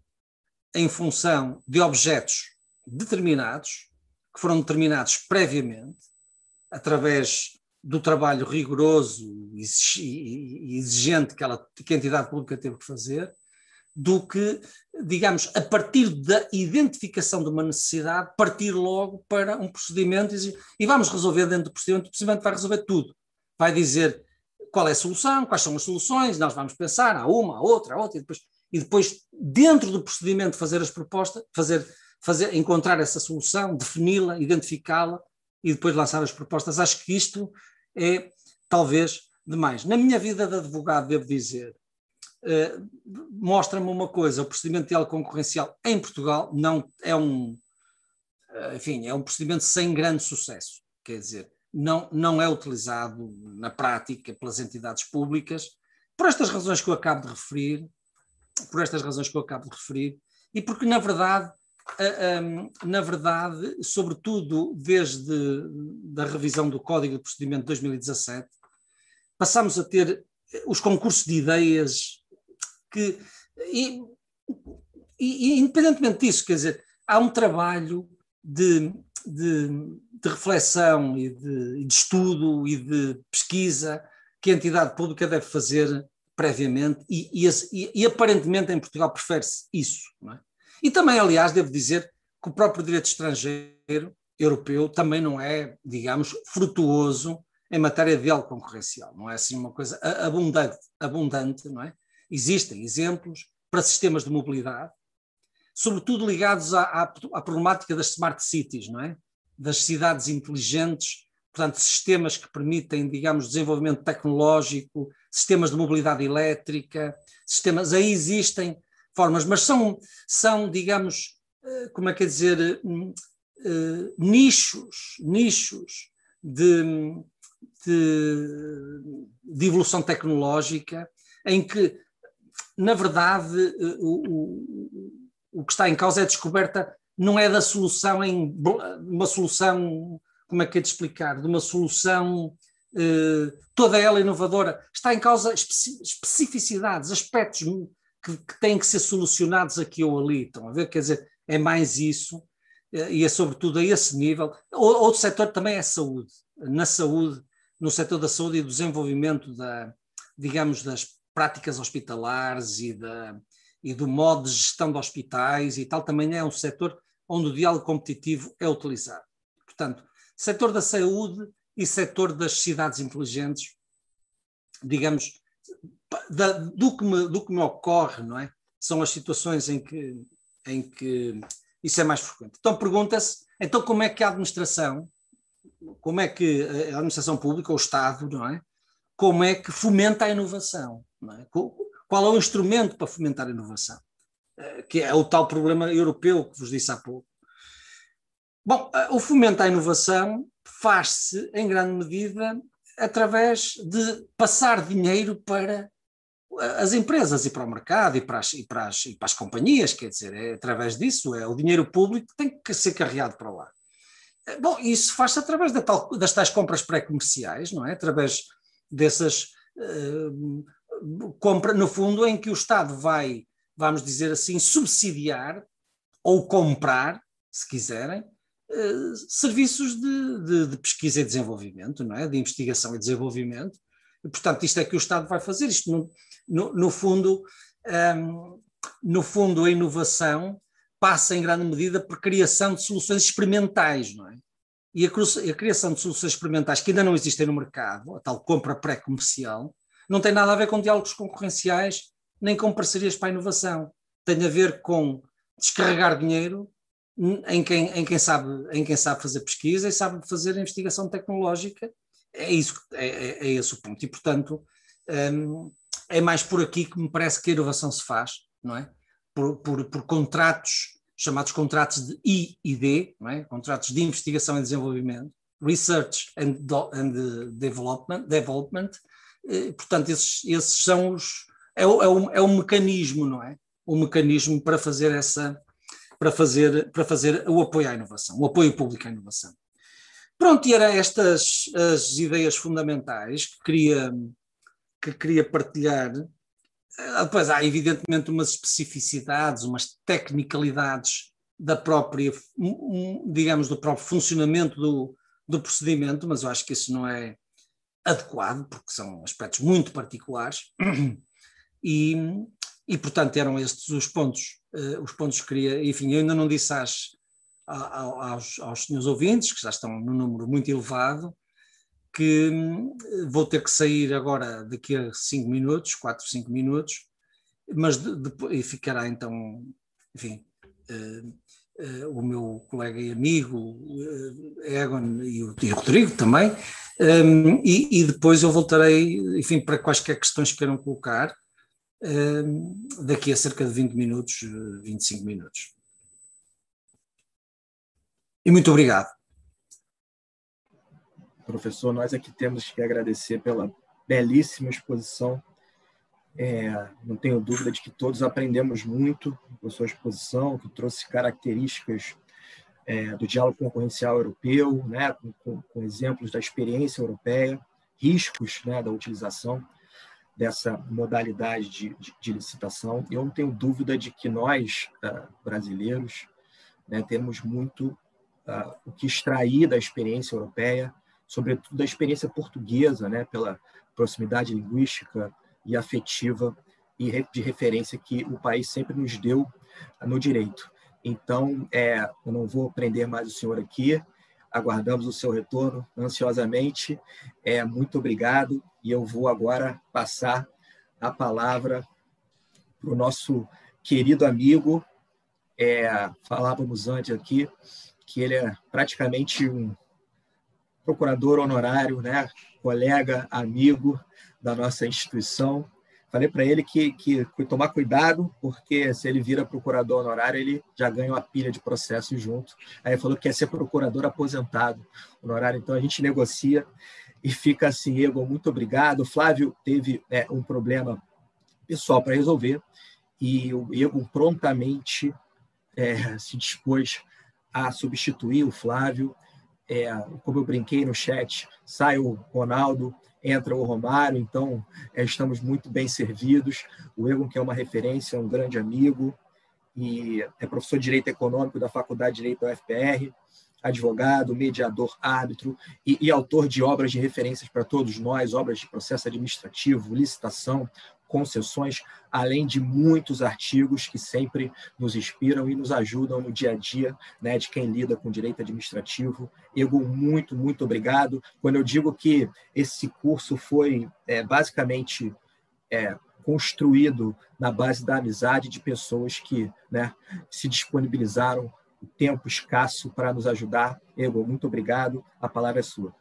em função de objetos determinados, que foram determinados previamente, através do trabalho rigoroso e exigente que, ela, que a entidade pública teve que fazer, do que, digamos, a partir da identificação de uma necessidade, partir logo para um procedimento e, e vamos resolver dentro do procedimento. O procedimento vai resolver tudo. Vai dizer qual é a solução, quais são as soluções, nós vamos pensar, há uma, há outra, há outra, e depois e depois, dentro do procedimento, fazer as propostas, fazer, fazer, encontrar essa solução, defini-la, identificá-la e depois lançar as propostas. Acho que isto é talvez demais. Na minha vida de advogado, devo dizer, eh, mostra-me uma coisa: o procedimento de concorrencial em Portugal não é um, eh, enfim, é um procedimento sem grande sucesso. Quer dizer, não, não é utilizado na prática pelas entidades públicas, por estas razões que eu acabo de referir, por estas razões que eu acabo de referir, e porque, na verdade, na verdade, sobretudo desde a revisão do Código de Procedimento de 2017, passamos a ter os concursos de ideias que, e, e, independentemente disso, quer dizer, há um trabalho de, de, de reflexão e de, de, estudo e de pesquisa que a entidade pública deve fazer previamente e, e, e aparentemente em Portugal prefere-se isso. É? E também, aliás, devo dizer que o próprio direito estrangeiro europeu também não é, digamos, frutuoso em matéria de diálogo concorrencial. Não é assim uma coisa abundante, abundante não é? Existem exemplos para sistemas de mobilidade, sobretudo ligados à, à, à problemática das smart cities, não é? Das cidades inteligentes, portanto, sistemas que permitem, digamos, desenvolvimento tecnológico, sistemas de mobilidade elétrica, sistemas, aí existem formas, mas são, são digamos, eh, como é que é dizer, hum, eh, nichos, nichos de, de, de, evolução tecnológica em que, na verdade, eh, o, o, o que está em causa é a descoberta, não é da solução em uma solução, como é que é de explicar, de uma solução toda ela inovadora, está em causa especificidades, aspectos que, que, têm que ser solucionados aqui ou ali. Estão a ver? Quer dizer, é mais isso, eh, e é sobretudo a esse nível. Outro setor também é saúde. Na saúde, no setor da saúde e do desenvolvimento da, digamos, das práticas hospitalares e, da, e do modo de gestão de hospitais e tal, também é um setor onde o diálogo competitivo é utilizado. Portanto, setor da saúde e setor das cidades inteligentes, digamos, da, do, que me, do que me ocorre, não é? São as situações em que, em que isso é mais frequente. Então pergunta-se, então como é que a administração, como é que a administração pública, o Estado, não é? Como é que fomenta a inovação? É? Qual é o instrumento para fomentar a inovação? Eh, que é o tal problema europeu que vos disse há pouco. Bom, eh, o fomento à inovação faz-se, em grande medida, através de passar dinheiro para as empresas e para o mercado e para, as, e, para as, e para as companhias, quer dizer, é através disso, é o dinheiro público que tem que ser carregado para lá. Eh, bom, isso faz-se através da tal, das tais compras pré-comerciais, não é? Através dessas uh, compras, no fundo, em que o Estado vai, vamos dizer assim, subsidiar ou comprar, se quiserem, uh, serviços de, de, de pesquisa e desenvolvimento, não é? De investigação e desenvolvimento, e, portanto, isto é que o Estado vai fazer. Isto, no, no, no fundo, um, no fundo, a inovação passa em grande medida por criação de soluções experimentais, não é? E a criação de soluções experimentais que ainda não existem no mercado, a tal compra pré-comercial, não tem nada a ver com diálogos concorrenciais nem com parcerias para a inovação. Tem a ver com descarregar dinheiro em quem, em quem, sabe, em quem sabe fazer pesquisa e sabe fazer investigação tecnológica é isso, é, é, é esse o ponto. E, portanto, um, é mais por aqui que me parece que a inovação se faz, não é? Por, por, por contratos, chamados contratos de I e D, não é? Contratos de investigação e desenvolvimento, Research and, and Development, development eh, portanto, esses, esses são os. É é, é o mecanismo, não é? O mecanismo para fazer essa. Para fazer, para fazer o apoio à inovação, o apoio público à inovação. Pronto, e eram estas as ideias fundamentais que queria, que queria partilhar. Ah, depois há, evidentemente, umas especificidades, umas tecnicalidades da própria, digamos, do próprio funcionamento do, do procedimento, mas eu acho que isso não é adequado, porque são aspectos muito particulares. E, e portanto, eram estes os pontos, uh, os pontos que queria. Enfim, eu ainda não disse às, aos, aos senhores ouvintes, que já estão num número muito elevado, que hum, vou ter que sair agora daqui a cinco minutos, quatro, cinco minutos, mas de, de, e ficará então, enfim, uh, uh, o meu colega e amigo uh, Egon e o, e o Rodrigo também, um, e, e, depois eu voltarei, enfim, para quaisquer questões que queiram colocar, daqui a cerca de 20 minutos, 25 minutos. E muito obrigado. Professor, nós aqui temos que agradecer pela belíssima exposição. É, não tenho dúvida de que todos aprendemos muito com a sua exposição, que trouxe características é, do diálogo concorrencial europeu, né, com, com, com, exemplos da experiência europeia, riscos né, da utilização dessa modalidade de, de, de, licitação. Eu não tenho dúvida de que nós, uh, brasileiros, né, temos muito uh, o que extrair da experiência europeia, sobretudo da experiência portuguesa, né, pela proximidade linguística e afetiva e de referência que o país sempre nos deu no direito. Então, é, eu não vou prender mais o senhor aqui, aguardamos o seu retorno ansiosamente. É, muito obrigado e eu vou agora passar a palavra para o nosso querido amigo. É, falávamos antes aqui que ele é praticamente um procurador honorário, né? colega, amigo da nossa instituição, Falei para ele que, que, tomar cuidado, porque se ele vira procurador honorário, ele já ganha uma pilha de processos junto. Aí falou que quer ser procurador aposentado honorário, então a gente negocia e fica assim, Ego, muito obrigado. O Flávio teve é, um problema pessoal para resolver e o Ego prontamente é, se dispôs a substituir o Flávio. É, como eu brinquei no chat, sai o Ronaldo, entra o Romário, então é, estamos muito bem servidos. O Egon, que é uma referência, é um grande amigo, e é professor de Direito Econômico da Faculdade de Direito da UFPR, advogado, mediador, árbitro e, e autor de obras de referências para todos nós, obras de processo administrativo, licitação, concessões, além de muitos artigos que sempre nos inspiram e nos ajudam no dia a dia né, de quem lida com direito administrativo. Ego, muito, muito obrigado. Quando eu digo que esse curso foi é, basicamente é, construído na base da amizade de pessoas que né, se disponibilizaram o tempo escasso para nos ajudar. Ego, muito obrigado. A palavra é sua.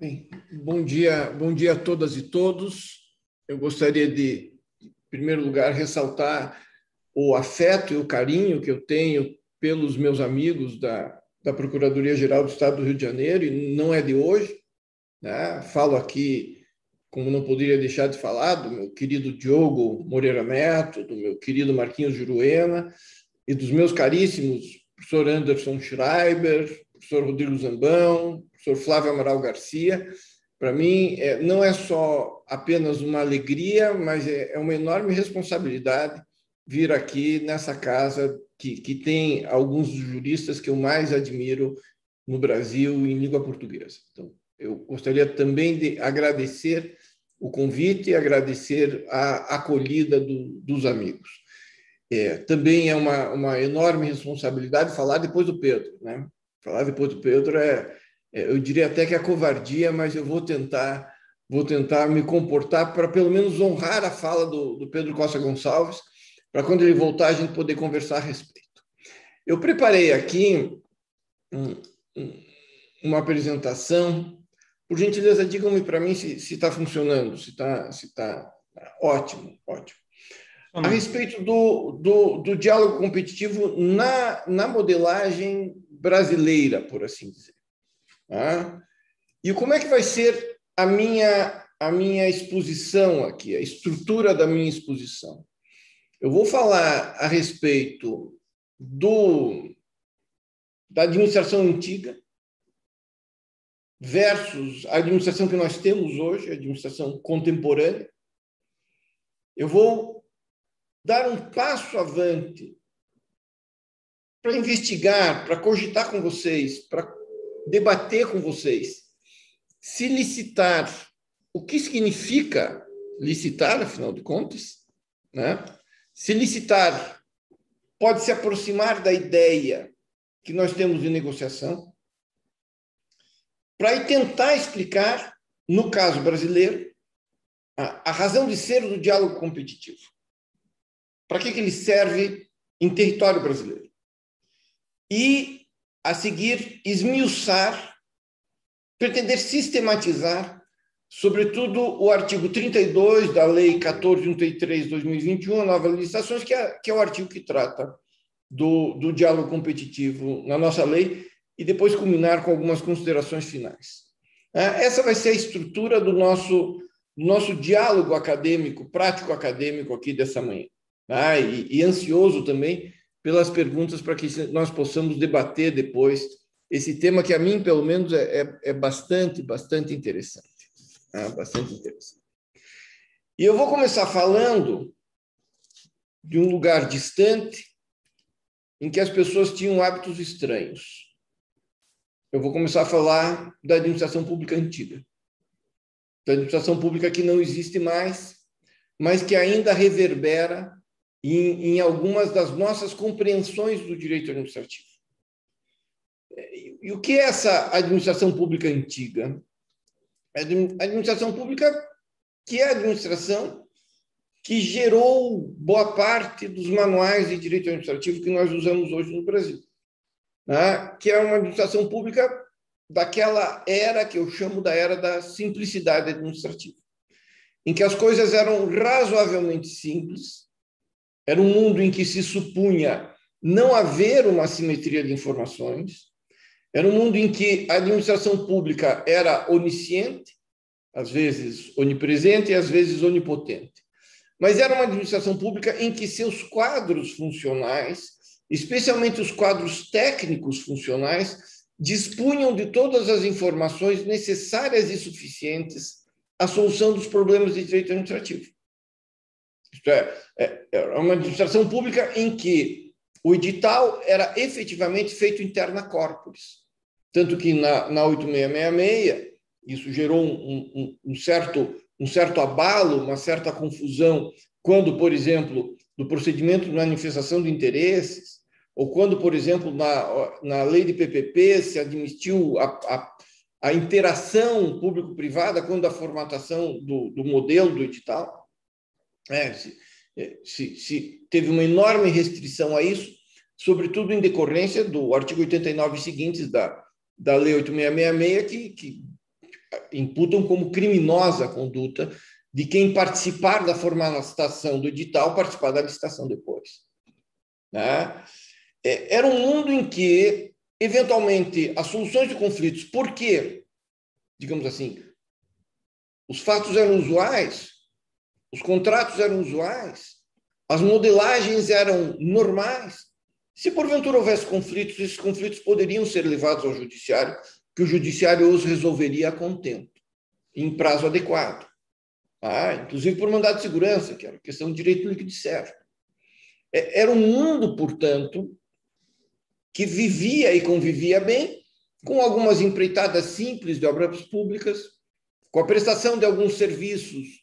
Bem, bom dia, bom dia a todas e todos eu gostaria de, em primeiro lugar, ressaltar o afeto e o carinho que eu tenho pelos meus amigos da, da Procuradoria-Geral do Estado do Rio de Janeiro, e não é de hoje. Né? Falo aqui, como não poderia deixar de falar, do meu querido Diogo Moreira Neto, do meu querido Marquinhos Juruena, e dos meus caríssimos professor Anderson Schreiber, professor Rodrigo Zambão, professor Flávio Amaral Garcia, para mim, é, não é só apenas uma alegria, mas é, é uma enorme responsabilidade vir aqui nessa casa que, que tem alguns dos juristas que eu mais admiro no Brasil em língua portuguesa. Então, eu gostaria também de agradecer o convite e agradecer a acolhida do, dos amigos. É, também é uma, uma enorme responsabilidade falar depois do Pedro. Né? Falar depois do Pedro é, é, eu diria até que é covardia, mas eu vou tentar, vou tentar me comportar para pelo menos honrar a fala do, do Pedro Costa Gonçalves, para quando ele voltar a gente poder conversar a respeito. Eu preparei aqui uma apresentação. Por gentileza, digam-me para mim se está funcionando, se está se tá ótimo, ótimo. A respeito do, do, do diálogo competitivo na, na modelagem brasileira, por assim dizer. Tá? E como é que vai ser a minha, a minha exposição aqui, a estrutura da minha exposição? Eu vou falar a respeito do, da administração antiga versus a administração que nós temos hoje, a administração contemporânea. Eu vou dar um passo avante para investigar, para cogitar com vocês, para debater com vocês se licitar, o que significa licitar, afinal de contas, né? Se licitar pode se aproximar da ideia que nós temos de negociação, para tentar explicar, no caso brasileiro, a, a, razão de ser do diálogo competitivo. Para que, que ele serve em território brasileiro? E a seguir esmiuçar, pretender sistematizar, sobretudo o artigo 32 da Lei 1433 de 2021, a nova licitações, que é, que é o artigo que trata do, do diálogo competitivo na nossa lei, e depois culminar com algumas considerações finais. É, essa vai ser a estrutura do nosso, do nosso diálogo acadêmico, prático acadêmico aqui dessa manhã. Ah, e, e ansioso também pelas perguntas para que nós possamos debater depois esse tema que a mim, pelo menos, é, é, é bastante, bastante interessante. Ah, bastante interessante. E eu vou começar falando de um lugar distante em que as pessoas tinham hábitos estranhos. Eu vou começar a falar da administração pública antiga. Da administração pública que não existe mais, mas que ainda reverbera em, em algumas das nossas compreensões do direito administrativo. E, o que é essa administração pública antiga? A administração pública que é a administração que gerou boa parte dos manuais de direito administrativo que nós usamos hoje no Brasil, né? que é uma administração pública daquela era que eu chamo da era da simplicidade administrativa, em que as coisas eram razoavelmente simples, era um mundo em que se supunha não haver uma simetria de informações, era um mundo em que a administração pública era onisciente, às vezes onipresente e às vezes onipotente. Mas era uma administração pública em que seus quadros funcionais, especialmente os quadros técnicos funcionais, dispunham de todas as informações necessárias e suficientes à solução dos problemas de direito administrativo. Isto é, é, é uma administração pública em que o edital era efetivamente feito interna corporis. Tanto que na, na 8666, isso gerou um, um, um certo um certo abalo, uma certa confusão, quando, por exemplo, no procedimento de manifestação de interesses, ou quando, por exemplo, na, na lei de PPP se admitiu a, a, a interação público-privada quando a formatação do, do modelo do edital. É, se, é, se, se teve uma enorme restrição a isso, sobretudo em decorrência do artigo 89 seguintes da, da Lei 8666, que, que imputam como criminosa a conduta de quem participar da formatação do edital, participar da licitação depois. Né? É, era um mundo em que, eventualmente, as soluções de conflitos, porque, digamos assim, os fatos eram usuais, os contratos eram usuais, as modelagens eram normais. Se porventura houvesse conflitos, esses conflitos poderiam ser levados ao judiciário que o judiciário os resolveria a contento, em prazo adequado. Ah, inclusive por mandado de segurança, que era questão de direito líquido de servo. É, era um mundo, portanto, que vivia e convivia bem com algumas empreitadas simples de obras públicas, com a prestação de alguns serviços,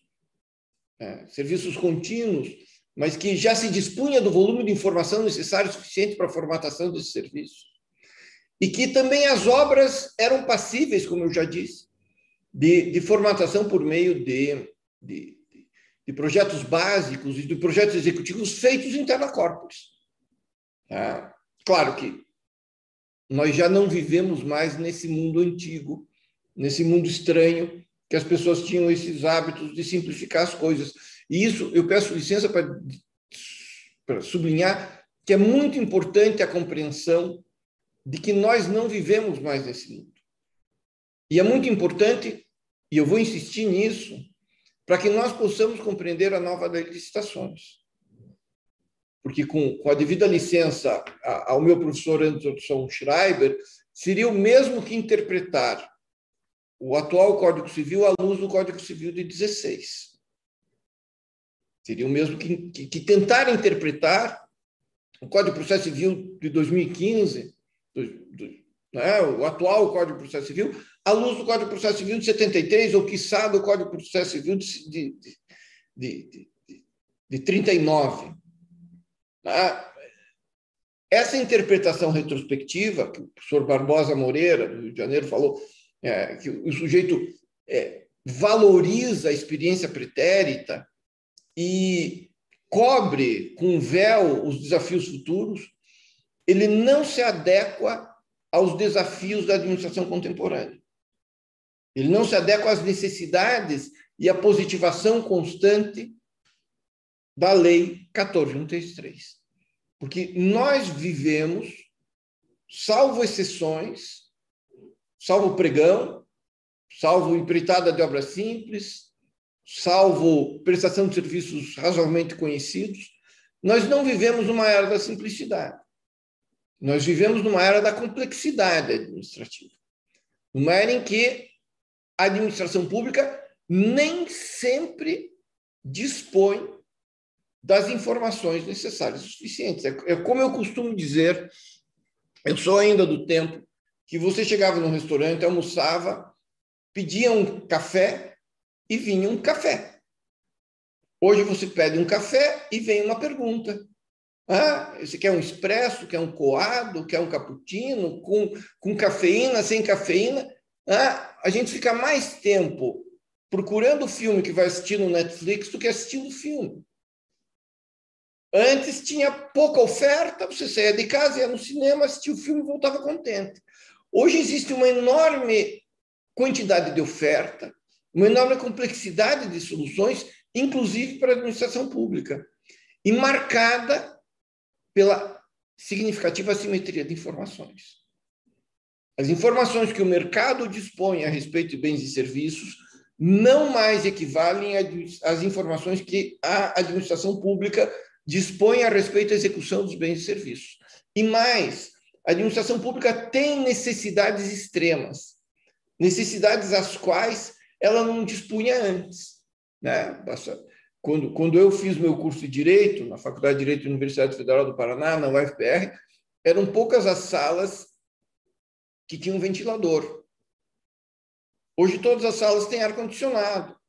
é, serviços contínuos, mas que já se dispunha do volume de informação necessário suficiente para a formatação desses serviços e que também as obras eram passíveis, como eu já disse, de, de formatação por meio de, de, de, projetos básicos e de projetos executivos feitos interna corporis. Tá? Claro que nós já não vivemos mais nesse mundo antigo, nesse mundo estranho, que as pessoas tinham esses hábitos de simplificar as coisas. E isso eu peço licença para, sublinhar que é muito importante a compreensão de que nós não vivemos mais nesse mundo. E é muito importante, e eu vou insistir nisso, para que nós possamos compreender a nova lei de licitações. Porque, com, com a devida licença ao meu professor Anderson Schreiber, seria o mesmo que interpretar o atual Código Civil à luz do Código Civil de 16. Seria o mesmo que, que, que tentar interpretar o Código de Processo Civil de 2015 do, do, né, o atual Código de Processo Civil, à luz do Código de Processo Civil de 73, ou quiçá do Código de Processo Civil de, de, de, de, de 39. Tá? Essa interpretação retrospectiva, que o professor Barbosa Moreira, do Rio de Janeiro, falou, é, que o sujeito é, valoriza a experiência pretérita e cobre com véu os desafios futuros, ele não se adequa aos desafios da administração contemporânea. Ele não se adequa às necessidades e à positivação constante da Lei 14133. Porque nós vivemos, salvo exceções, salvo pregão, salvo empreitada de obras simples, salvo prestação de serviços razoavelmente conhecidos, nós não vivemos numa era da simplicidade. Nós vivemos numa era da complexidade administrativa. Numa era em que a administração pública nem sempre dispõe das informações necessárias e suficientes. É, é como eu costumo dizer, eu sou ainda do tempo que você chegava num restaurante, almoçava, pedia um café e vinha um café. Hoje você pede um café e vem uma pergunta. Ah, você quer um expresso, quer um coado, quer um cappuccino, com, com cafeína, sem cafeína? Ah, a gente fica mais tempo procurando o filme que vai assistir no Netflix do que assistindo o filme. Antes tinha pouca oferta, você saía de casa, ia no cinema, assistia o filme e voltava contente. Hoje existe uma enorme quantidade de oferta, uma enorme complexidade de soluções, inclusive para a administração pública, e marcada pela significativa assimetria de informações. As informações que o mercado dispõe a respeito de bens e serviços não mais equivalem às informações que a administração pública dispõe a respeito da execução dos bens e serviços. E mais, a administração pública tem necessidades extremas, necessidades às quais ela não dispunha antes. Né? Quando, quando eu fiz meu curso de Direito, na Faculdade de Direito da Universidade Federal do Paraná, na UFPR, eram poucas as salas que tinham ventilador. Hoje todas as salas têm ar-condicionado.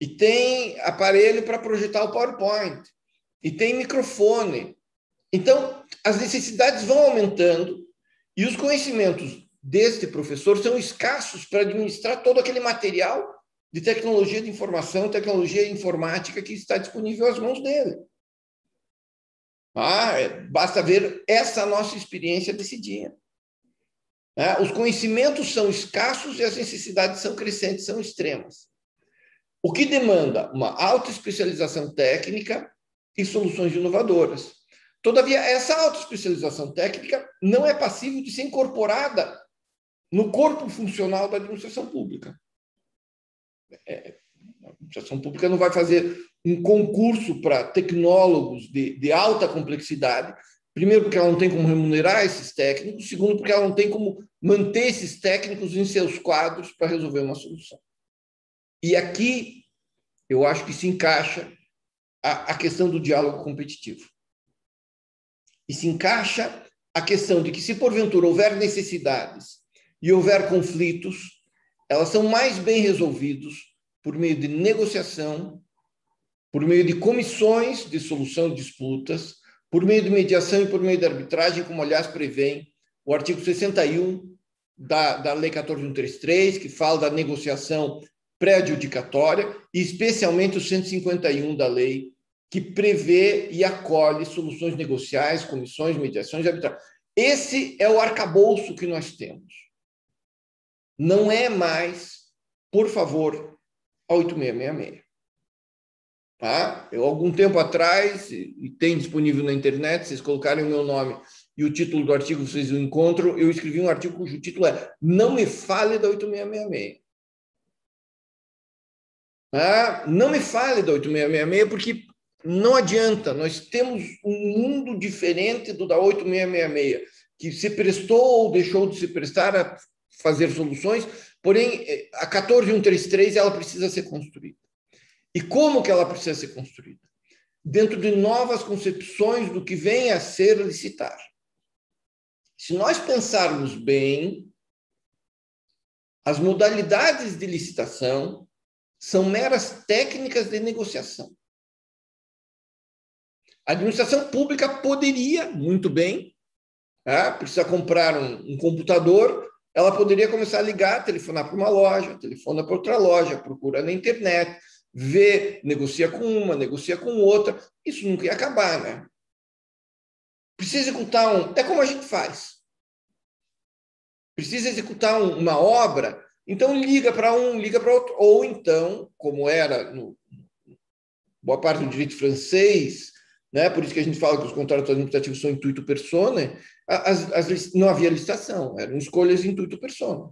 E tem aparelho para projetar o PowerPoint e tem microfone. Então, as necessidades vão aumentando e os conhecimentos deste professor são escassos para administrar todo aquele material de tecnologia de informação, tecnologia informática que está disponível às mãos dele. Ah, é, basta ver essa nossa experiência desse dia. Ah, os conhecimentos são escassos e as necessidades são crescentes, são extremas. O que demanda uma alta especialização técnica e soluções inovadoras. Todavia, essa autoespecialização técnica não é passível de ser incorporada no corpo funcional da administração pública. É, a administração pública não vai fazer um concurso para tecnólogos de, de alta complexidade, primeiro porque ela não tem como remunerar esses técnicos, segundo porque ela não tem como manter esses técnicos em seus quadros para resolver uma solução. E aqui eu acho que se encaixa a, a questão do diálogo competitivo. E se encaixa a questão de que, se porventura houver necessidades e houver conflitos, elas são mais bem resolvidos por meio de negociação, por meio de comissões de solução de disputas, por meio de mediação e por meio de arbitragem, como, aliás, prevê o artigo 61 da, da Lei 14133, que fala da negociação pré-adjudicatória, e especialmente o 151 da lei, que prevê e acolhe soluções negociais, comissões, mediações e arbitragem. Esse é o arcabouço que nós temos. Não é mais, por favor, a 8666. Tá? Eu, algum tempo atrás, e tem disponível na internet, vocês colocarem o meu nome e o título do artigo vocês o encontram, eu escrevi um artigo cujo título é Não me fale da 8666. Ah, não me fale da 8666, porque não adianta, nós temos um mundo diferente do da 8666, que se prestou ou deixou de se prestar a fazer soluções, porém, a 14133 ela precisa ser construída. E como que ela precisa ser construída? Dentro de novas concepções do que vem a ser licitar. Se nós pensarmos bem, as modalidades de licitação são meras técnicas de negociação. A administração pública poderia, muito bem, né, precisa comprar um, um, computador, ela poderia começar a ligar, telefonar para uma loja, telefona para outra loja, procura na internet, vê, negocia com uma, negocia com outra. Isso nunca ia acabar, né? Precisa executar um. É como a gente faz. Precisa executar um, uma obra, então liga para um, liga para outro, ou então, como era no boa parte do direito francês, né? Por isso que a gente fala que os contratos administrativos são intuito persona, as, as, não havia licitação, eram escolhas intuito persona.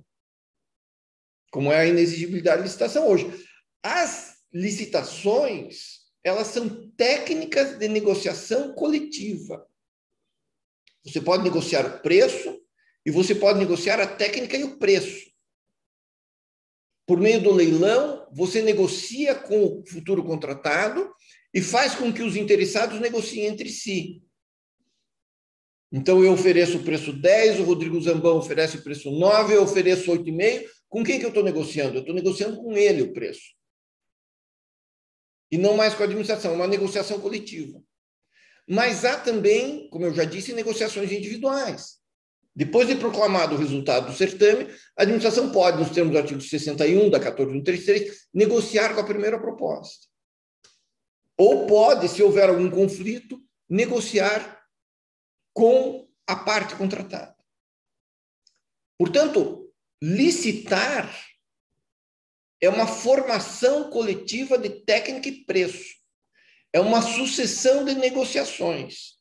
Como é a inexigibilidade de licitação hoje. As licitações elas são técnicas de negociação coletiva. Você pode negociar o preço e você pode negociar a técnica e o preço. Por meio do leilão, você negocia com o futuro contratado e faz com que os interessados negociem entre si. Então, eu ofereço o preço 10, o Rodrigo Zambão oferece o preço 9, eu ofereço 8,5. Com quem que eu estou negociando? Eu estou negociando com ele o preço. E não mais com a administração, é uma negociação coletiva. Mas há também, como eu já disse, negociações individuais. Depois de proclamado o resultado do certame, a administração pode, nos termos do artigo 61 da 14133, negociar com a primeira proposta. Ou pode, se houver algum conflito, negociar com a parte contratada. Portanto, licitar é uma formação coletiva de técnica e preço. É uma sucessão de negociações.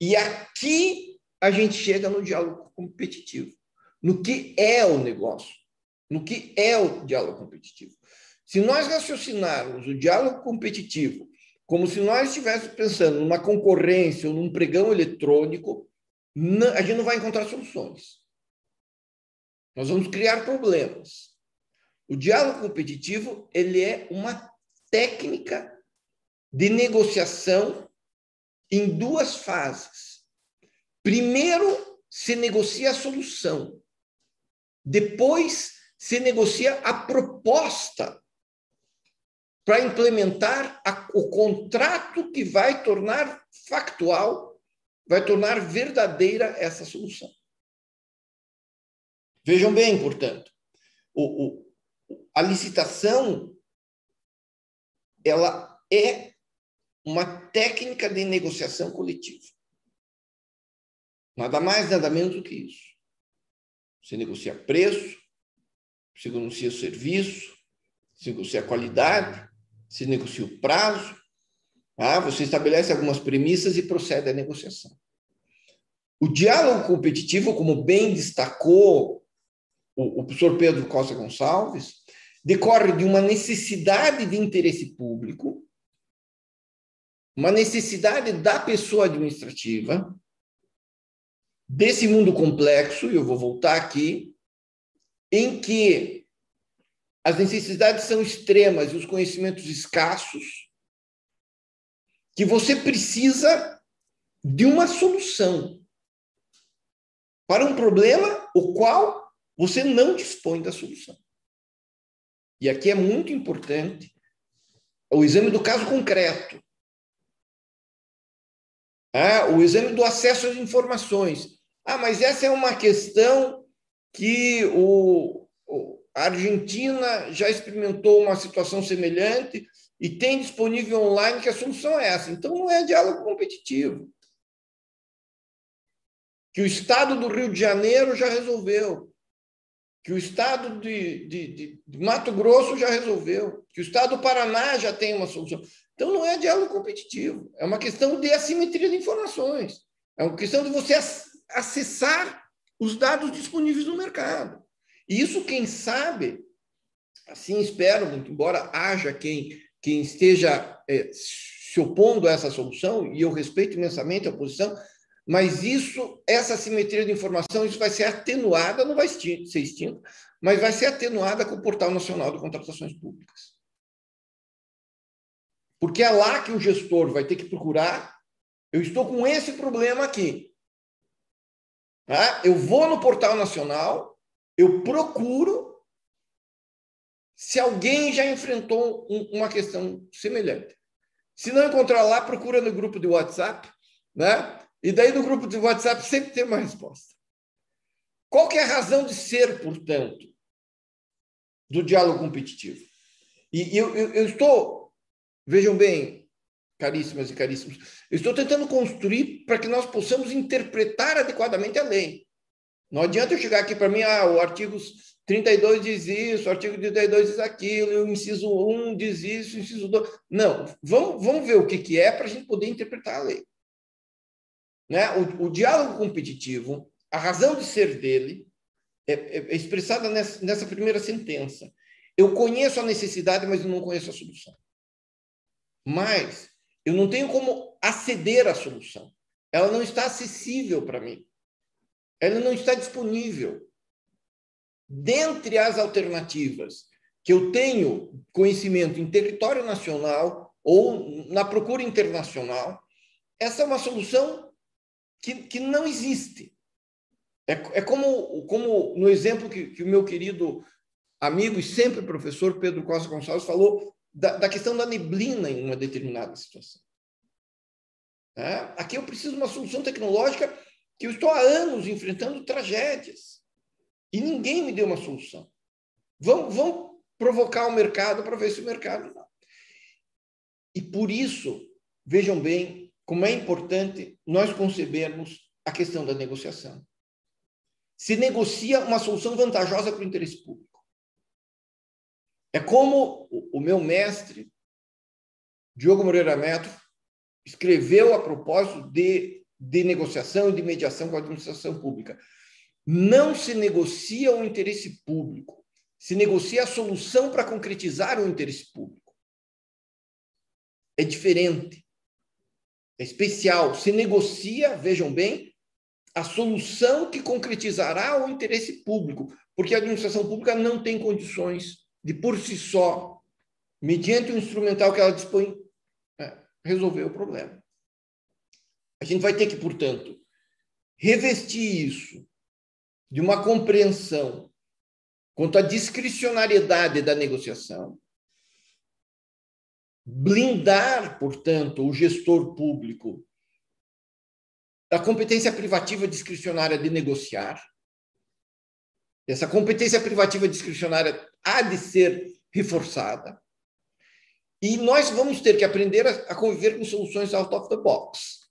E aqui a gente chega no diálogo competitivo, no que é o negócio, no que é o diálogo competitivo. Se nós raciocinarmos o diálogo competitivo como se nós estivéssemos pensando numa concorrência ou num pregão eletrônico, a gente não vai encontrar soluções. Nós vamos criar problemas. O diálogo competitivo ele é uma técnica de negociação em duas fases. Primeiro, se negocia a solução. Depois, se negocia a proposta para implementar a, o contrato que vai tornar factual, vai tornar verdadeira essa solução. Vejam bem, portanto, o, o, a licitação ela é uma técnica de negociação coletiva. Nada mais, nada menos do que isso. Você negocia preço, você negocia serviço, você negocia qualidade, se negocia o prazo, ah, você estabelece algumas premissas e procede à negociação. O diálogo competitivo, como bem destacou o, o professor Pedro Costa Gonçalves, decorre de uma necessidade de interesse público, uma necessidade da pessoa administrativa, desse mundo complexo, e eu vou voltar aqui, em que as necessidades são extremas e os conhecimentos escassos, que você precisa de uma solução para um problema o qual você não dispõe da solução. E aqui é muito importante o exame do caso concreto. Ah, o exame do acesso às informações. Ah, mas essa é uma questão que o, a Argentina já experimentou uma situação semelhante e tem disponível online que a solução é essa. Então, não é diálogo competitivo. Que o Estado do Rio de Janeiro já resolveu. Que o Estado de, de, de Mato Grosso já resolveu. Que o Estado do Paraná já tem uma solução. Então, não é diálogo competitivo. É uma questão de assimetria de informações. É uma questão de você acessar os dados disponíveis no mercado. E isso, quem sabe, assim espero, muito embora haja quem, quem esteja é, se opondo a essa solução, e eu respeito imensamente a oposição, mas isso, essa simetria de informação, isso vai ser atenuada, não vai ser extinta, mas vai ser atenuada com o Portal Nacional de Contratações Públicas. Porque é lá que o gestor vai ter que procurar. Eu estou com esse problema aqui. Tá? Eu vou no Portal Nacional, eu procuro se alguém já enfrentou uma questão semelhante. Se não encontrar lá, procura no grupo de WhatsApp, né? E daí no grupo de WhatsApp sempre tem uma resposta. Qual é a razão de ser, portanto, do diálogo competitivo? E eu, eu, eu estou, vejam bem, caríssimas e caríssimos, eu estou tentando construir para que nós possamos interpretar adequadamente a lei. Não adianta eu chegar aqui para mim, ah, o artigo 32 diz isso, o artigo 32 diz aquilo, o inciso 1 diz isso, o inciso 2. Não, vamos, vamos ver o que, que é para a gente poder interpretar a lei. Né? O, o, diálogo competitivo, a razão de ser dele, é, é, é expressada nessa, nessa, primeira sentença. Eu conheço a necessidade, mas eu não conheço a solução. mas eu não tenho como aceder à solução. Ela não está acessível para mim. Ela não está disponível. Dentre as alternativas que eu tenho conhecimento em território nacional ou na procura internacional, essa é uma solução que, que não existe. É, é como, como no exemplo que, que o meu querido amigo e sempre professor Pedro Costa Gonçalves falou da, da questão da neblina em uma determinada situação. É? Aqui eu preciso de uma solução tecnológica que eu estou há anos enfrentando tragédias e ninguém me deu uma solução. Vamos, vamos provocar o mercado para ver se o mercado. E por isso, vejam bem como é importante nós concebermos a questão da negociação. Se negocia uma solução vantajosa para o interesse público. É como o meu mestre, Diogo Moreira Neto, escreveu a propósito de, de negociação e de mediação com a administração pública. Não se negocia o interesse público, se negocia a solução para concretizar o interesse público. É diferente, é especial. Se negocia, vejam bem, a solução que concretizará o interesse público, porque a administração pública não tem condições de por si só, mediante o instrumental que ela dispõe, é, resolver o problema. A gente vai ter que, portanto, revestir isso de uma compreensão quanto à discricionariedade da negociação, blindar, portanto, o gestor público da competência privativa discricionária de negociar, essa competência privativa discricionária há de ser reforçada. E nós vamos ter que aprender a, conviver com soluções out of the box.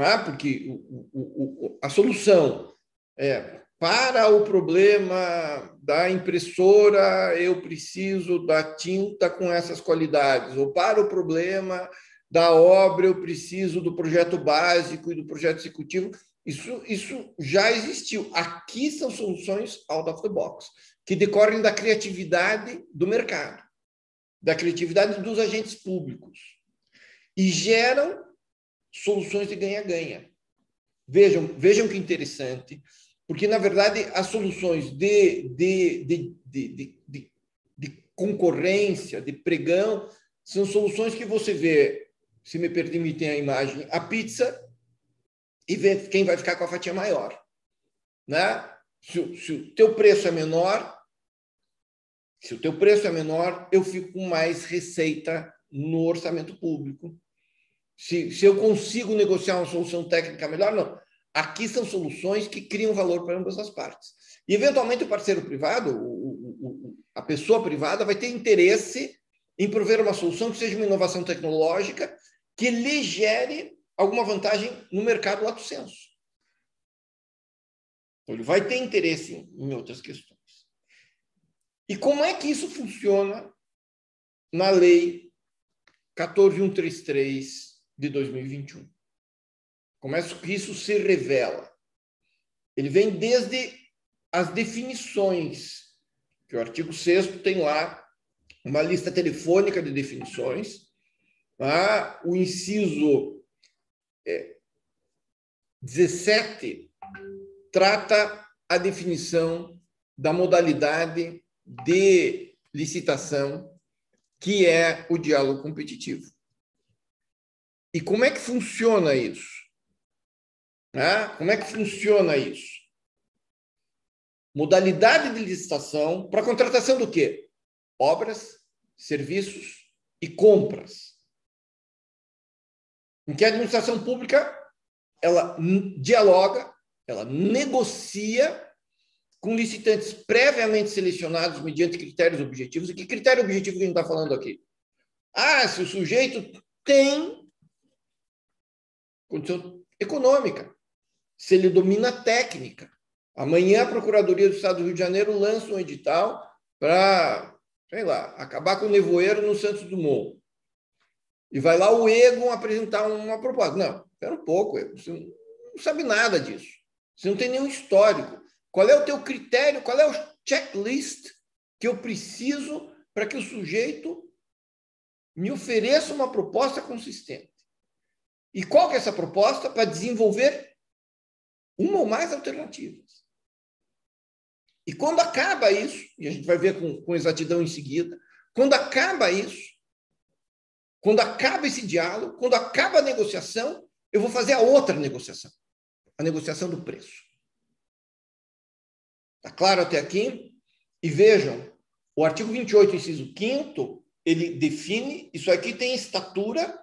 Ah, porque o, o, a solução é para o problema da impressora, eu preciso da tinta com essas qualidades, ou para o problema da obra, eu preciso do projeto básico e do projeto executivo. Isso, isso já existiu. Aqui são soluções out of the box, que decorrem da criatividade do mercado, da criatividade dos agentes públicos, e geram soluções de ganha-ganha. Vejam, vejam que interessante, porque, na verdade, as soluções de, de, de, de, de, de concorrência, de pregão, são soluções que você vê, se me permitem a imagem, a pizza e ver quem vai ficar com a fatia maior. Né? Se, se o teu preço é menor, se o teu preço é menor, eu fico com mais receita no orçamento público. Se, se eu consigo negociar uma solução técnica melhor, não. Aqui são soluções que criam valor para ambas as partes. E, eventualmente, o parceiro privado, o, o, a pessoa privada, vai ter interesse em prover uma solução que seja uma inovação tecnológica que lhe gere alguma vantagem no mercado lato senso. Então, ele vai ter interesse em outras questões. E como é que isso funciona na lei 14133 de 2021? Como é que isso se revela? Ele vem desde as definições, que o artigo 6 tem lá uma lista telefônica de definições, tá? o inciso 17 trata a definição da modalidade de licitação, que é o diálogo competitivo. E como é que funciona isso? Como é que funciona isso? Modalidade de licitação para contratação do quê? Obras, serviços e compras em que a administração pública ela dialoga, ela negocia com licitantes previamente selecionados mediante critérios objetivos. E que critério objetivo que a gente está falando aqui? Ah, se o sujeito tem condição econômica, se ele domina a técnica. Amanhã a Procuradoria do Estado do Rio de Janeiro lança um edital para, sei lá, acabar com o nevoeiro no Santos Dumont. E vai lá o Egon apresentar uma proposta. Não, espera um pouco, Egon. Você não sabe nada disso. Você não tem nenhum histórico. Qual é o teu critério? Qual é o checklist que eu preciso para que o sujeito me ofereça uma proposta consistente. E qual que é essa proposta? Para desenvolver uma ou mais alternativas. E quando acaba isso, e a gente vai ver com, com exatidão em seguida, quando acaba isso, quando acaba esse diálogo, quando acaba a negociação, eu vou fazer a outra negociação, a negociação do preço. Está claro até aqui? E vejam, o artigo 28, inciso 5 ele define, isso aqui tem estatura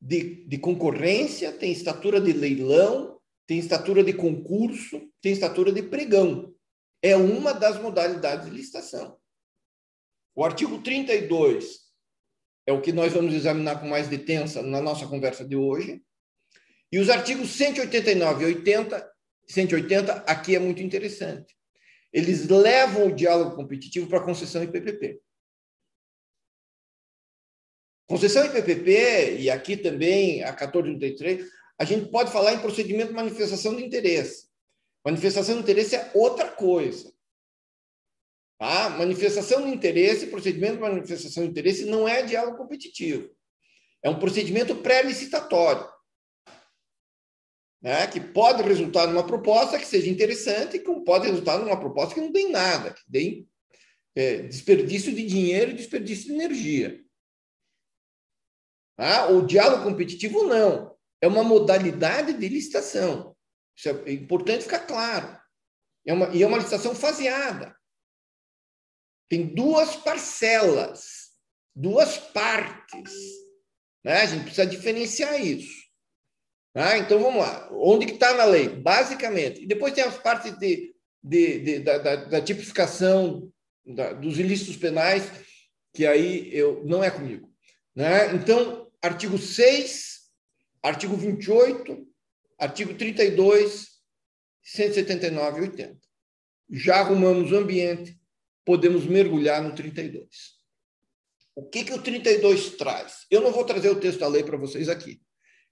de, de concorrência, tem estatura de leilão, tem estatura de concurso, tem estatura de pregão. É uma das modalidades de licitação. O artigo 32 é o que nós vamos examinar com mais detença na nossa conversa de hoje. E os artigos 189 e 80, 180, aqui é muito interessante. Eles levam o diálogo competitivo para a concessão e PPP. Concessão e PPP, e aqui também a 1433, a gente pode falar em procedimento de manifestação de interesse. Manifestação de interesse é outra coisa. Tá? Manifestação de interesse, procedimento de manifestação de interesse não é diálogo competitivo. É um procedimento pré-licitatório. Né? Que pode resultar numa proposta que seja interessante e que pode resultar numa proposta que não tem nada, que dê é, desperdício de dinheiro e desperdício de energia. Ah, o diálogo competitivo não. É uma modalidade de licitação. Isso é importante ficar claro. É uma, e é uma licitação faseada. Tem duas parcelas, duas partes. Né? A gente precisa diferenciar isso. Ah, então vamos lá. Onde que está na lei? Basicamente. E depois tem as partes de, de, de da, da, da, tipificação da, dos ilícitos penais, que aí eu não é comigo. Né? Então, artigo 6, artigo 28, artigo 32, 179 e 80. Já arrumamos o ambiente, podemos mergulhar no 32. O que, que o 32 traz? Eu não vou trazer o texto da lei para vocês aqui.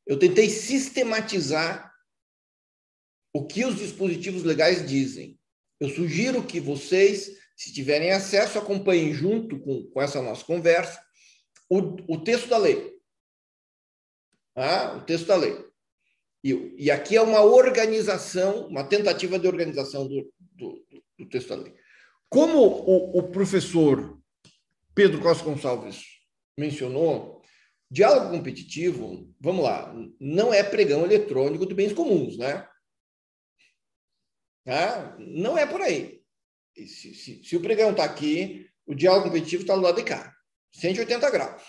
Eu tentei sistematizar o que os dispositivos legais dizem. Eu sugiro que vocês, se tiverem acesso, acompanhem junto com, com essa nossa conversa o, o texto da lei ah, o texto da lei. E, e, aqui é uma organização, uma tentativa de organização do, do, do texto da lei. Como o, o, professor Pedro Costa Gonçalves mencionou, diálogo competitivo, vamos lá, não é pregão eletrônico de bens comuns, né? Ah, não é por aí. Se, se, se o pregão está aqui, o diálogo competitivo está do lado de cá, 180 graus.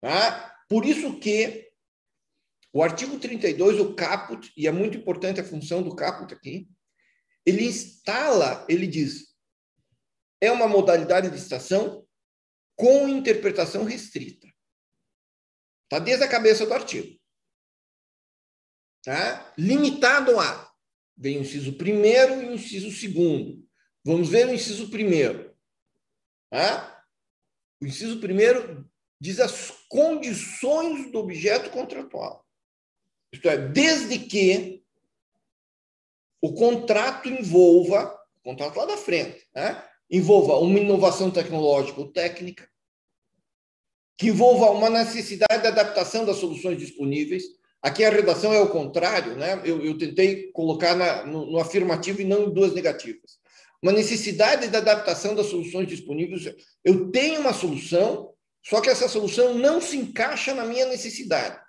Tá? Por isso que o artigo 32, o caput, e é muito importante a função do caput aqui, ele instala, ele diz, é uma modalidade de licitação com interpretação restrita. Está desde a cabeça do artigo. Tá? Limitado a. Vem o inciso primeiro e o inciso segundo. Vamos ver o inciso primeiro. Tá? O inciso primeiro diz as condições do objeto contratual. Isto é, desde que o contrato envolva, o contrato lá da frente, né? envolva uma inovação tecnológica ou técnica, que envolva uma necessidade de adaptação das soluções disponíveis. Aqui a redação é o contrário, né? eu, eu tentei colocar na, no, no afirmativo e não em duas negativas. Uma necessidade de adaptação das soluções disponíveis. Eu tenho uma solução, só que essa solução não se encaixa na minha necessidade.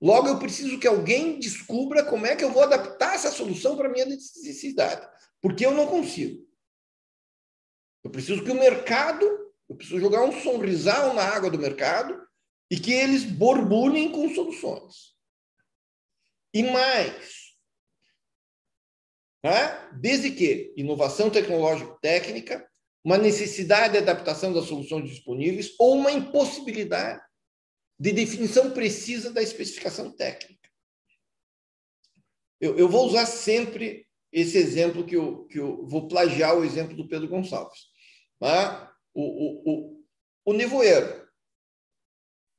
Logo, eu preciso que alguém descubra como é que eu vou adaptar essa solução para a minha necessidade. Porque eu não consigo. Eu preciso que o mercado, eu preciso jogar um sorrisal na água do mercado e que eles borbulhem com soluções. E mais, né? desde que inovação tecnológica técnica uma necessidade de adaptação das soluções disponíveis ou uma impossibilidade de definição precisa da especificação técnica. Eu, eu vou usar sempre esse exemplo que eu, que eu vou plagiar o exemplo do Pedro Gonçalves. Tá? O, o, o, o nevoeiro.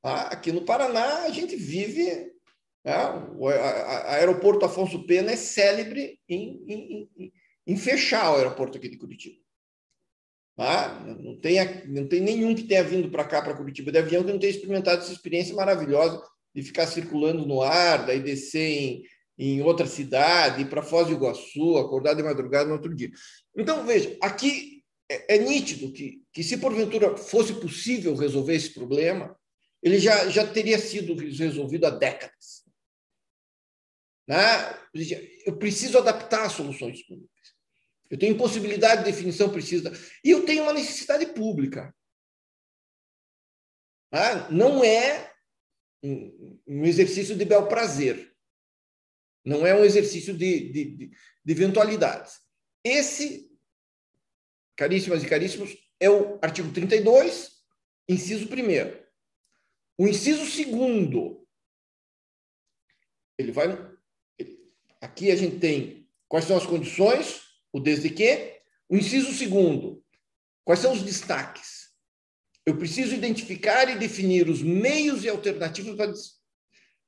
Tá? Aqui no Paraná, a gente vive. Tá? O aeroporto Afonso Pena é célebre em, em, em, em fechar o aeroporto aqui de Curitiba. Tá? Não, tem, não tem nenhum que tenha vindo para cá, para Curitiba, de avião, que não tenha experimentado essa experiência maravilhosa de ficar circulando no ar, daí descer em, em outra cidade, ir para Foz do Iguaçu, acordar de madrugada no outro dia. Então, veja, aqui é, é nítido que, que, se porventura fosse possível resolver esse problema, ele já, já teria sido resolvido há décadas. Né? Eu preciso adaptar soluções públicas. Eu tenho impossibilidade de definição precisa. E eu tenho uma necessidade pública. Né? Não é um exercício de bel prazer. Não é um exercício de, de, de, de eventualidades. Esse, caríssimas e caríssimos, é o artigo 32, inciso 1. O inciso 2, ele vai. Aqui a gente tem quais são as condições, o desde que. O inciso 2, quais são os destaques? Eu preciso identificar e definir os meios e alternativas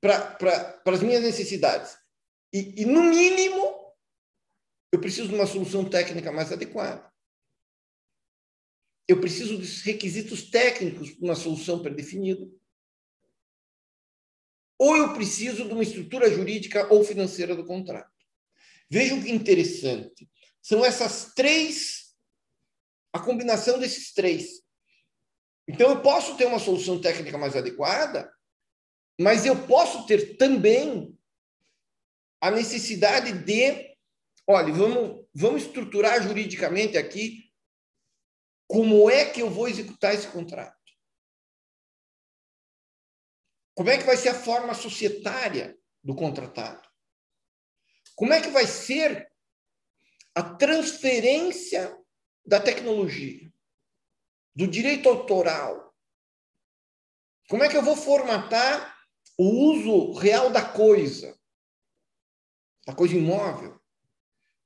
para, para, para as minhas necessidades. E, e, no mínimo, eu preciso de uma solução técnica mais adequada. Eu preciso dos requisitos técnicos para uma solução predefinida. Ou eu preciso de uma estrutura jurídica ou financeira do contrato. Vejam que interessante. São essas três, a combinação desses três. Então, eu posso ter uma solução técnica mais adequada, mas eu posso ter também a necessidade de, olha, vamos, vamos estruturar juridicamente aqui como é que eu vou executar esse contrato. Como é que vai ser a forma societária do contratado? Como é que vai ser a transferência da tecnologia? do direito autoral. Como é que eu vou formatar o uso real da coisa, da coisa imóvel?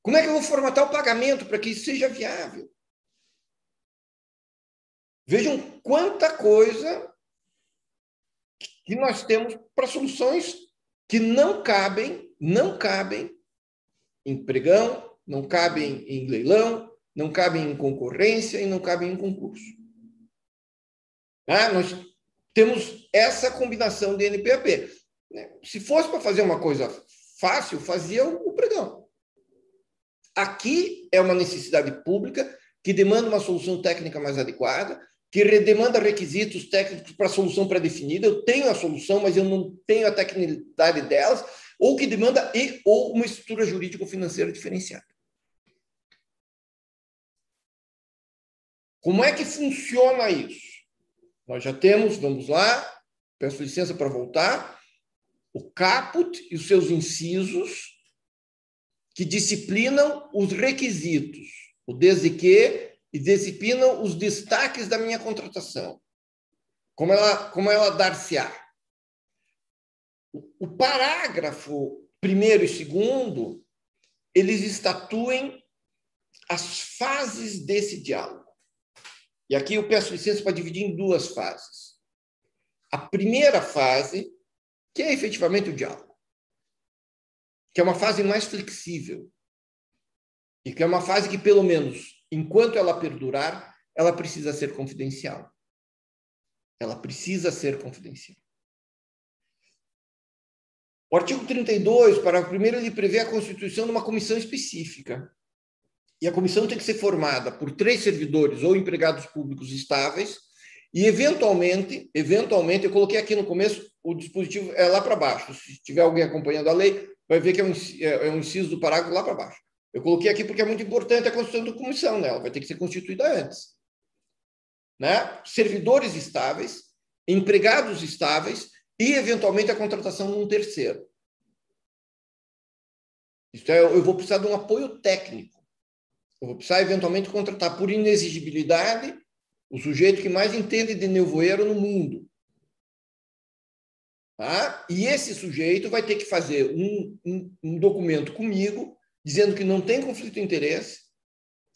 Como é que eu vou formatar o pagamento para que isso seja viável? Vejam quanta coisa que nós temos para soluções que não cabem, não cabem em pregão, não cabem em leilão, não cabem em concorrência e não cabem em concurso. Ah, nós temos essa combinação de NPAP. Se fosse para fazer uma coisa fácil, fazia o pregão. Aqui é uma necessidade pública que demanda uma solução técnica mais adequada, que demanda requisitos técnicos para a solução pré-definida. Eu tenho a solução, mas eu não tenho a tecnicidade delas, ou que demanda e ou uma estrutura jurídico-financeira diferenciada. Como é que funciona isso? Nós já temos, vamos lá, peço licença para voltar, o caput e os seus incisos que disciplinam os requisitos, o desde que e disciplinam os destaques da minha contratação. Como ela, como ela dar-se-á. O parágrafo primeiro e segundo, eles estatuem as fases desse diálogo. E aqui eu peço licença para dividir em duas fases. A primeira fase, que é efetivamente o diálogo, que é uma fase mais flexível, e que é uma fase que, pelo menos, enquanto ela perdurar, ela precisa ser confidencial. Ela precisa ser confidencial. O artigo 32, para o primeiro, ele prevê a constituição de uma comissão específica, e a comissão tem que ser formada por três servidores ou empregados públicos estáveis e, eventualmente, eventualmente, eu coloquei aqui no começo, o dispositivo é lá para baixo. Se tiver alguém acompanhando a lei, vai ver que é um, é, é inciso do parágrafo lá para baixo. Eu coloquei aqui porque é muito importante a constituição da comissão, né? ela vai ter que ser constituída antes. Né? Servidores estáveis, empregados estáveis e, eventualmente, a contratação de um terceiro. Isso é, eu vou precisar de um apoio técnico. Eu vou precisar, eventualmente, contratar por inexigibilidade o sujeito que mais entende de nevoeiro no mundo. Tá? E esse sujeito vai ter que fazer um, um, um documento comigo dizendo que não tem conflito de interesse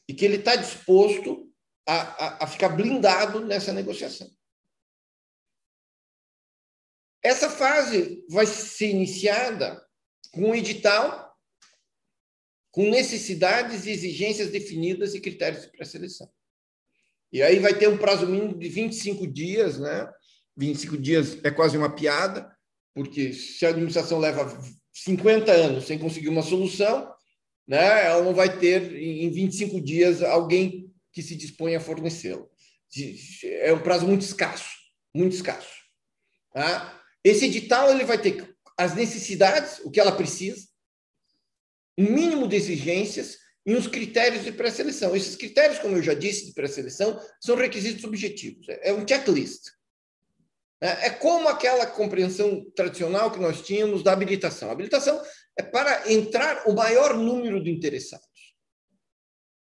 e que ele está disposto a, a, a ficar blindado nessa negociação. Essa fase vai ser iniciada com um edital com necessidades e exigências definidas e critérios de pré-seleção. E aí vai ter um prazo mínimo de 25 dias, né? 25 dias é quase uma piada, porque se a administração leva 50 anos sem conseguir uma solução, né, ela não vai ter em 25 dias alguém que se dispõe a fornecê-lo. É um prazo muito escasso, muito escasso. Tá? Esse edital ele vai ter as necessidades, o que ela precisa, um mínimo de exigências e uns critérios de pré-seleção. Esses critérios, como eu já disse, de pré-seleção, são requisitos objetivos. É um checklist. É, é como aquela compreensão tradicional que nós tínhamos da habilitação. A habilitação é para entrar o maior número de interessados,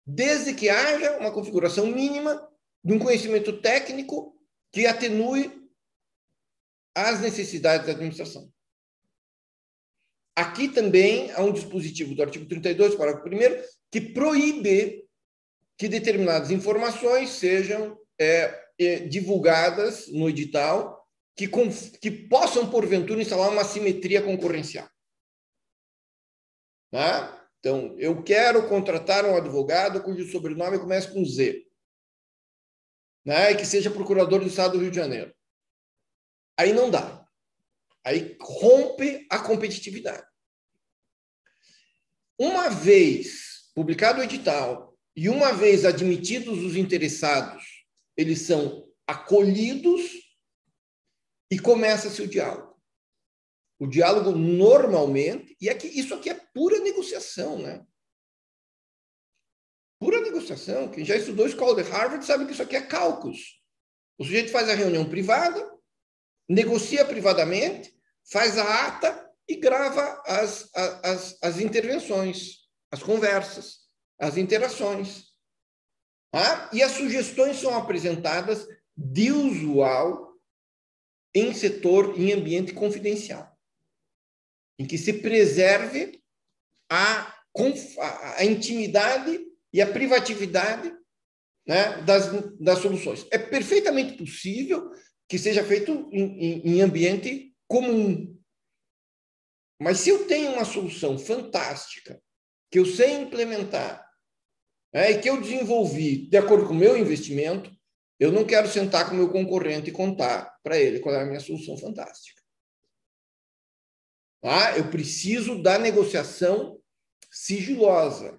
desde que haja uma configuração mínima de um conhecimento técnico que atenue as necessidades da administração. Aqui também há um dispositivo do artigo 32, parágrafo 1, que proíbe que determinadas informações sejam é, é, divulgadas no edital que, que possam, porventura, instalar uma simetria concorrencial. Tá? Então, eu quero contratar um advogado cujo sobrenome comece com Z, né? e que seja procurador do Estado do Rio de Janeiro. Aí não dá. Aí rompe a competitividade. Uma vez publicado o edital e uma vez admitidos os interessados, eles são acolhidos e começa-se o diálogo. O diálogo normalmente, e aqui, isso aqui é pura negociação, né? Pura negociação. Quem já estudou escola de Harvard sabe que isso aqui é cálculos. O sujeito faz a reunião privada, negocia privadamente, faz a ata e grava as, as, as intervenções, as conversas, as interações. Ah? E as sugestões são apresentadas de usual em setor, em ambiente confidencial, em que se preserve a, a intimidade e a privatividade né, das, das soluções. É perfeitamente possível que seja feito em, em, em ambiente comum. Mas se eu tenho uma solução fantástica, que eu sei implementar, né, e que eu desenvolvi de acordo com o meu investimento, eu não quero sentar com o meu concorrente e contar para ele qual é a minha solução fantástica. Ah, eu preciso da negociação sigilosa.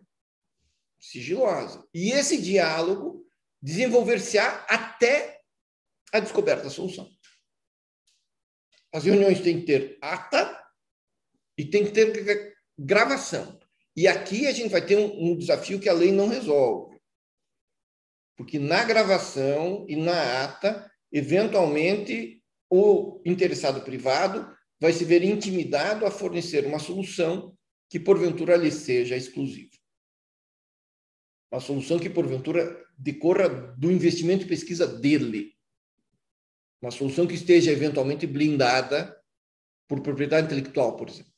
Sigilosa. E esse diálogo desenvolver-se-á até a descoberta da solução. As reuniões têm que ter ata e tem que ter gravação. E aqui a gente vai ter um, um desafio que a lei não resolve porque na gravação e na ata, eventualmente, o interessado privado vai se ver intimidado a fornecer uma solução que, porventura, lhe seja exclusiva. Uma solução que, porventura, decorra do investimento e pesquisa dele. Uma solução que esteja, eventualmente, blindada por propriedade intelectual, por exemplo.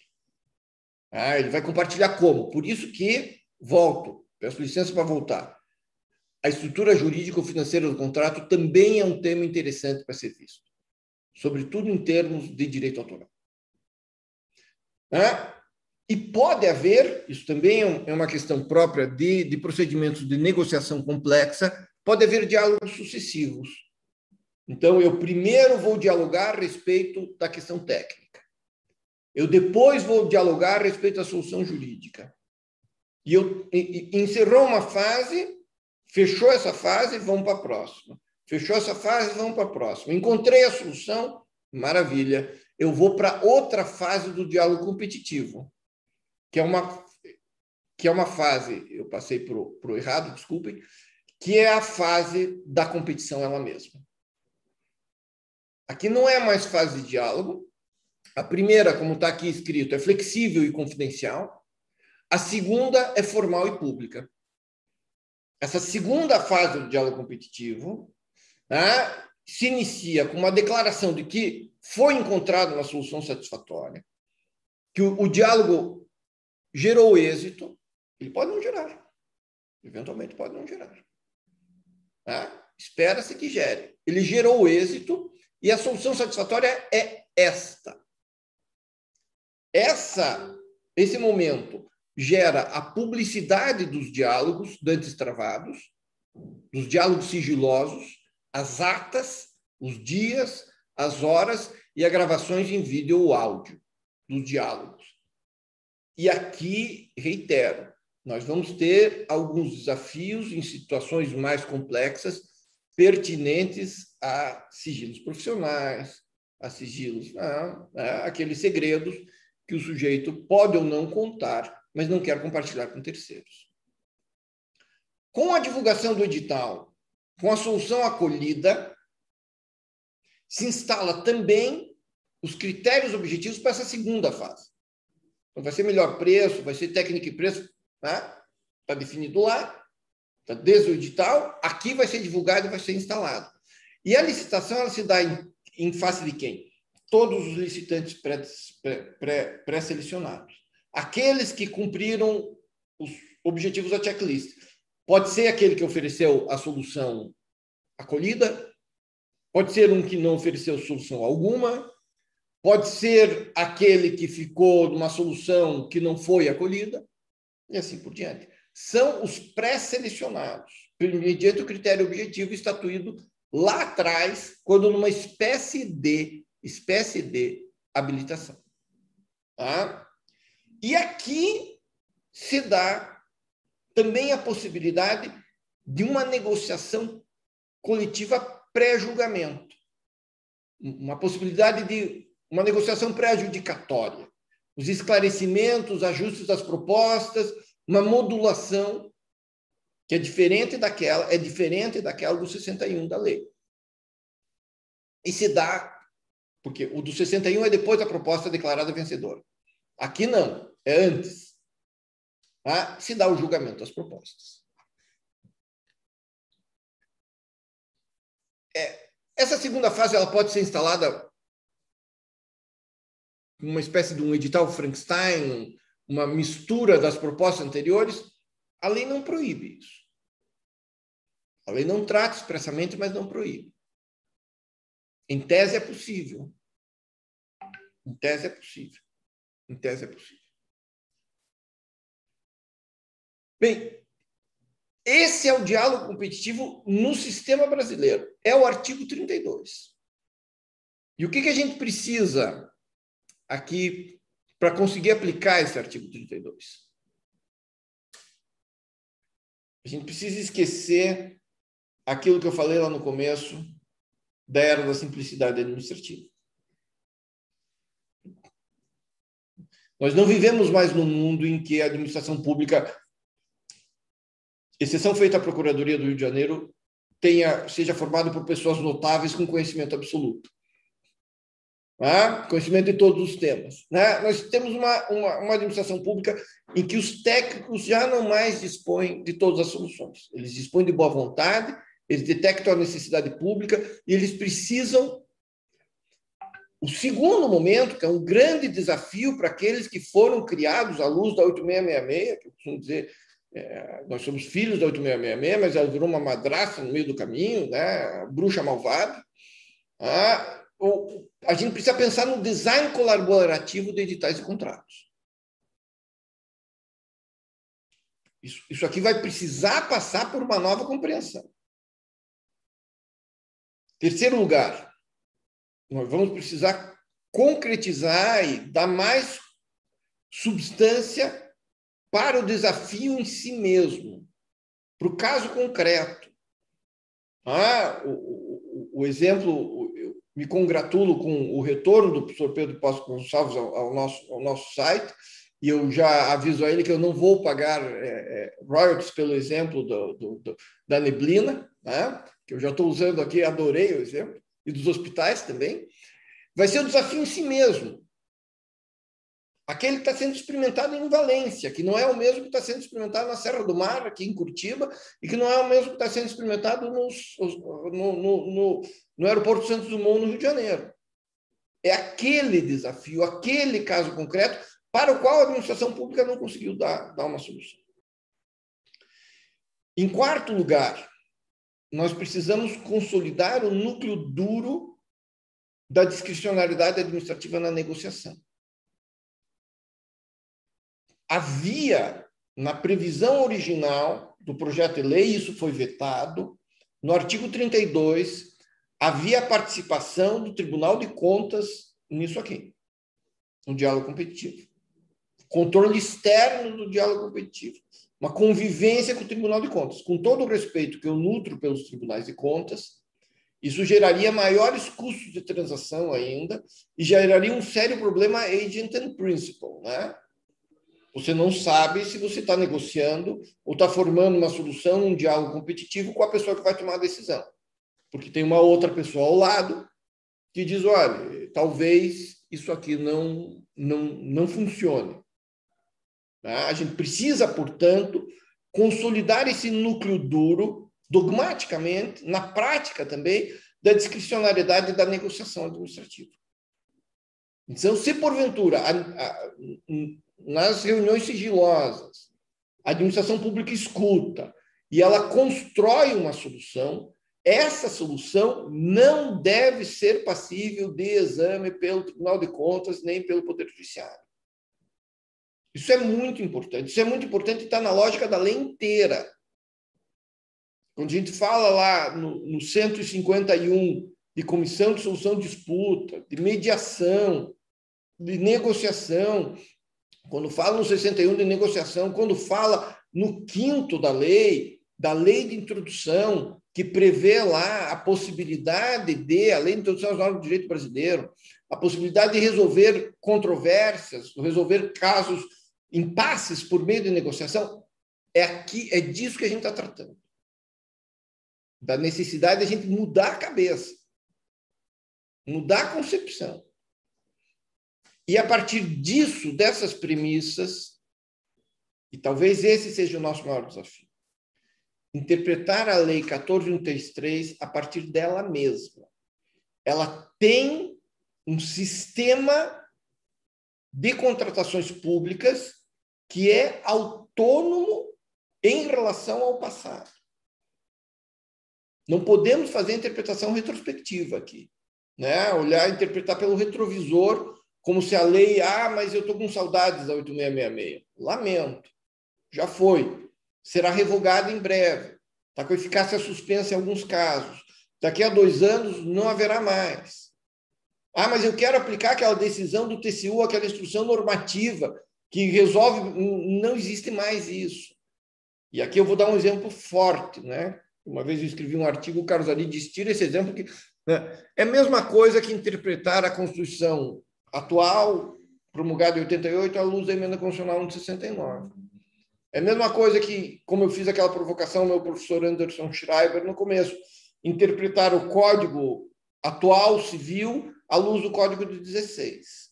Ah, ele vai compartilhar como? Por isso que, volto, peço licença para voltar a estrutura jurídico-financeira do contrato também é um tema interessante para ser visto, sobretudo em termos de direito autoral. E pode haver, isso também é, é uma questão própria de, de procedimentos de negociação complexa, pode haver diálogos sucessivos. Então, eu primeiro vou dialogar a respeito da questão técnica. Eu depois vou dialogar a respeito da solução jurídica. E eu e, e encerrou uma fase, Fechou essa fase, vamos para a próxima. Fechou essa fase, vamos para a próxima. Encontrei a solução, maravilha. Eu vou para outra fase do diálogo competitivo, que é uma que é uma fase, eu passei para o errado, desculpem, que é a fase da competição ela mesma. Aqui não é mais fase de diálogo. A primeira, como está aqui escrito, é flexível e confidencial. A segunda é formal e pública. Essa segunda fase do diálogo competitivo né, se inicia com uma declaração de que foi encontrada uma solução satisfatória, que o, o diálogo gerou êxito, ele pode não gerar, eventualmente pode não gerar. Né? Espera-se que gere. Ele gerou êxito e a solução satisfatória é esta. Essa, esse momento gera a publicidade dos diálogos dantes travados, dos diálogos sigilosos, as atas, os dias, as horas e as gravações em vídeo ou áudio dos diálogos. E aqui, reitero, nós vamos ter alguns desafios em situações mais complexas, pertinentes a sigilos profissionais, a sigilos, a, a aqueles segredos que o sujeito pode ou não contar, mas não quer compartilhar com terceiros. Com a divulgação do edital, com a solução acolhida, se instala também os critérios objetivos para essa segunda fase. Então, vai ser melhor preço, vai ser técnica e preço, né? está definido lá, desde o edital, aqui vai ser divulgado e vai ser instalado. E a licitação ela se dá em, em face de quem? Todos os licitantes pré-selecionados. Pré, pré Aqueles que cumpriram os objetivos da checklist. Pode ser aquele que ofereceu a solução acolhida, pode ser um que não ofereceu solução alguma, Pode ser aquele que ficou numa solução que não foi acolhida, e assim por diante. São os pré-selecionados, mediante o critério objetivo estatuído lá atrás, quando numa espécie de espécie de habilitação. Tá? E aqui se dá também a possibilidade de uma negociação coletiva pré-julgamento. Uma possibilidade de uma negociação pré-adjudicatória, os esclarecimentos, ajustes das propostas, uma modulação que é diferente daquela, é diferente daquela do 61 da lei. E se dá, porque o do 61 é depois da proposta declarada vencedora. Aqui não, é antes. Tá? Se dá o julgamento das propostas. É, essa segunda fase ela pode ser instalada uma espécie de um edital Frankenstein, uma mistura das propostas anteriores, a lei não proíbe isso. A lei não trata expressamente, mas não proíbe. Em tese é possível. Em tese é possível. Em tese é possível. Bem, esse é o diálogo competitivo no sistema brasileiro. É o artigo 32. E o que, que a gente precisa aqui para conseguir aplicar esse artigo 32. A gente precisa esquecer aquilo que eu falei lá no começo da era da simplicidade administrativa. Nós não vivemos mais num mundo em que a administração pública, exceção feita à Procuradoria do Rio de Janeiro, tenha, seja formada por pessoas notáveis com conhecimento absoluto né? conhecimento de todos os temas. Né? Nós temos uma, uma, uma, administração pública em que os técnicos já não mais dispõem de todas as soluções. Eles dispõem de boa vontade, eles detectam a necessidade pública e eles precisam. O segundo momento, que é um grande desafio para aqueles que foram criados à luz da 8666, que eu costumo dizer, é, nós somos filhos da 8666, mas ela virou uma madraça no meio do caminho, né? bruxa malvada. Ah, a gente precisa pensar no design colaborativo de editais e contratos. Isso, isso aqui vai precisar passar por uma nova compreensão. Terceiro lugar, nós vamos precisar concretizar e dar mais substância para o desafio em si mesmo, para o caso concreto. Ah, o, o, o exemplo, me congratulo com o retorno do professor Pedro Poço Gonçalves ao, ao, nosso, ao nosso site, e eu já aviso a ele que eu não vou pagar é, é, royalties pelo exemplo do, do, do, da neblina, né? que eu já estou usando aqui, adorei o exemplo, e dos hospitais também. Vai ser um desafio em si mesmo. Aquele que está sendo experimentado em Valência, que não é o mesmo que está sendo experimentado na Serra do Mar, aqui em Curitiba, e que não é o mesmo que está sendo experimentado nos, no, no, no, no aeroporto Santos Dumont, no Rio de Janeiro. É aquele desafio, aquele caso concreto, para o qual a administração pública não conseguiu dar, dar uma solução. Em quarto lugar, nós precisamos consolidar o núcleo duro da discricionalidade administrativa na negociação havia na previsão original do projeto de lei, isso foi vetado, no artigo 32, havia a participação do Tribunal de Contas nisso aqui, no diálogo competitivo. Controle externo do diálogo competitivo. Uma convivência com o Tribunal de Contas. Com todo o respeito que eu nutro pelos tribunais de contas, isso geraria maiores custos de transação ainda e geraria um sério problema agent and principal, né? Você não sabe se você está negociando ou está formando uma solução, um diálogo competitivo com a pessoa que vai tomar a decisão. Porque tem uma outra pessoa ao lado que diz: olha, talvez isso aqui não, não, não funcione. Tá? A gente precisa, portanto, consolidar esse núcleo duro, dogmaticamente, na prática também, da discricionariedade da negociação administrativa. Então, se porventura a, a, nas reuniões sigilosas, a administração pública escuta e ela constrói uma solução, essa solução não deve ser passível de exame pelo Tribunal de Contas nem pelo Poder Judiciário. Isso é muito importante. Isso é muito importante e está na lógica da lei inteira. Quando a gente fala lá no, no 151 de comissão de solução de disputa, de mediação, de negociação, quando fala no 61 de negociação, quando fala no quinto da lei, da lei de introdução, que prevê lá a possibilidade de, a lei de introdução às normas do direito brasileiro, a possibilidade de resolver controvérsias, resolver casos, impasses por meio de negociação, é aqui, é disso que a gente está tratando. Da necessidade de a gente mudar a cabeça, mudar a concepção. E a partir disso, dessas premissas, e talvez esse seja o nosso maior desafio, interpretar a Lei 14.133 a partir dela mesma. Ela tem um sistema de contratações públicas que é autônomo em relação ao passado. Não podemos fazer interpretação retrospectiva aqui, né? Olhar, interpretar pelo retrovisor como se a lei, ah, mas eu estou com saudades da 8666. Lamento, já foi. Será revogada em breve. Está com eficácia suspensa em alguns casos. Daqui a dois anos não haverá mais. Ah, mas eu quero aplicar aquela decisão do TCU, aquela instrução normativa que resolve. Não existe mais isso. E aqui eu vou dar um exemplo forte, né? Uma vez eu escrevi um artigo, o Carlos Ali diz, tira esse exemplo que né? é a mesma coisa que interpretar a Constituição atual, promulgado em 88, à luz da emenda constitucional 1 de 69. É a mesma coisa que, como eu fiz aquela provocação, meu professor Anderson Schreiber no começo, interpretar o código atual civil à luz do código de 16.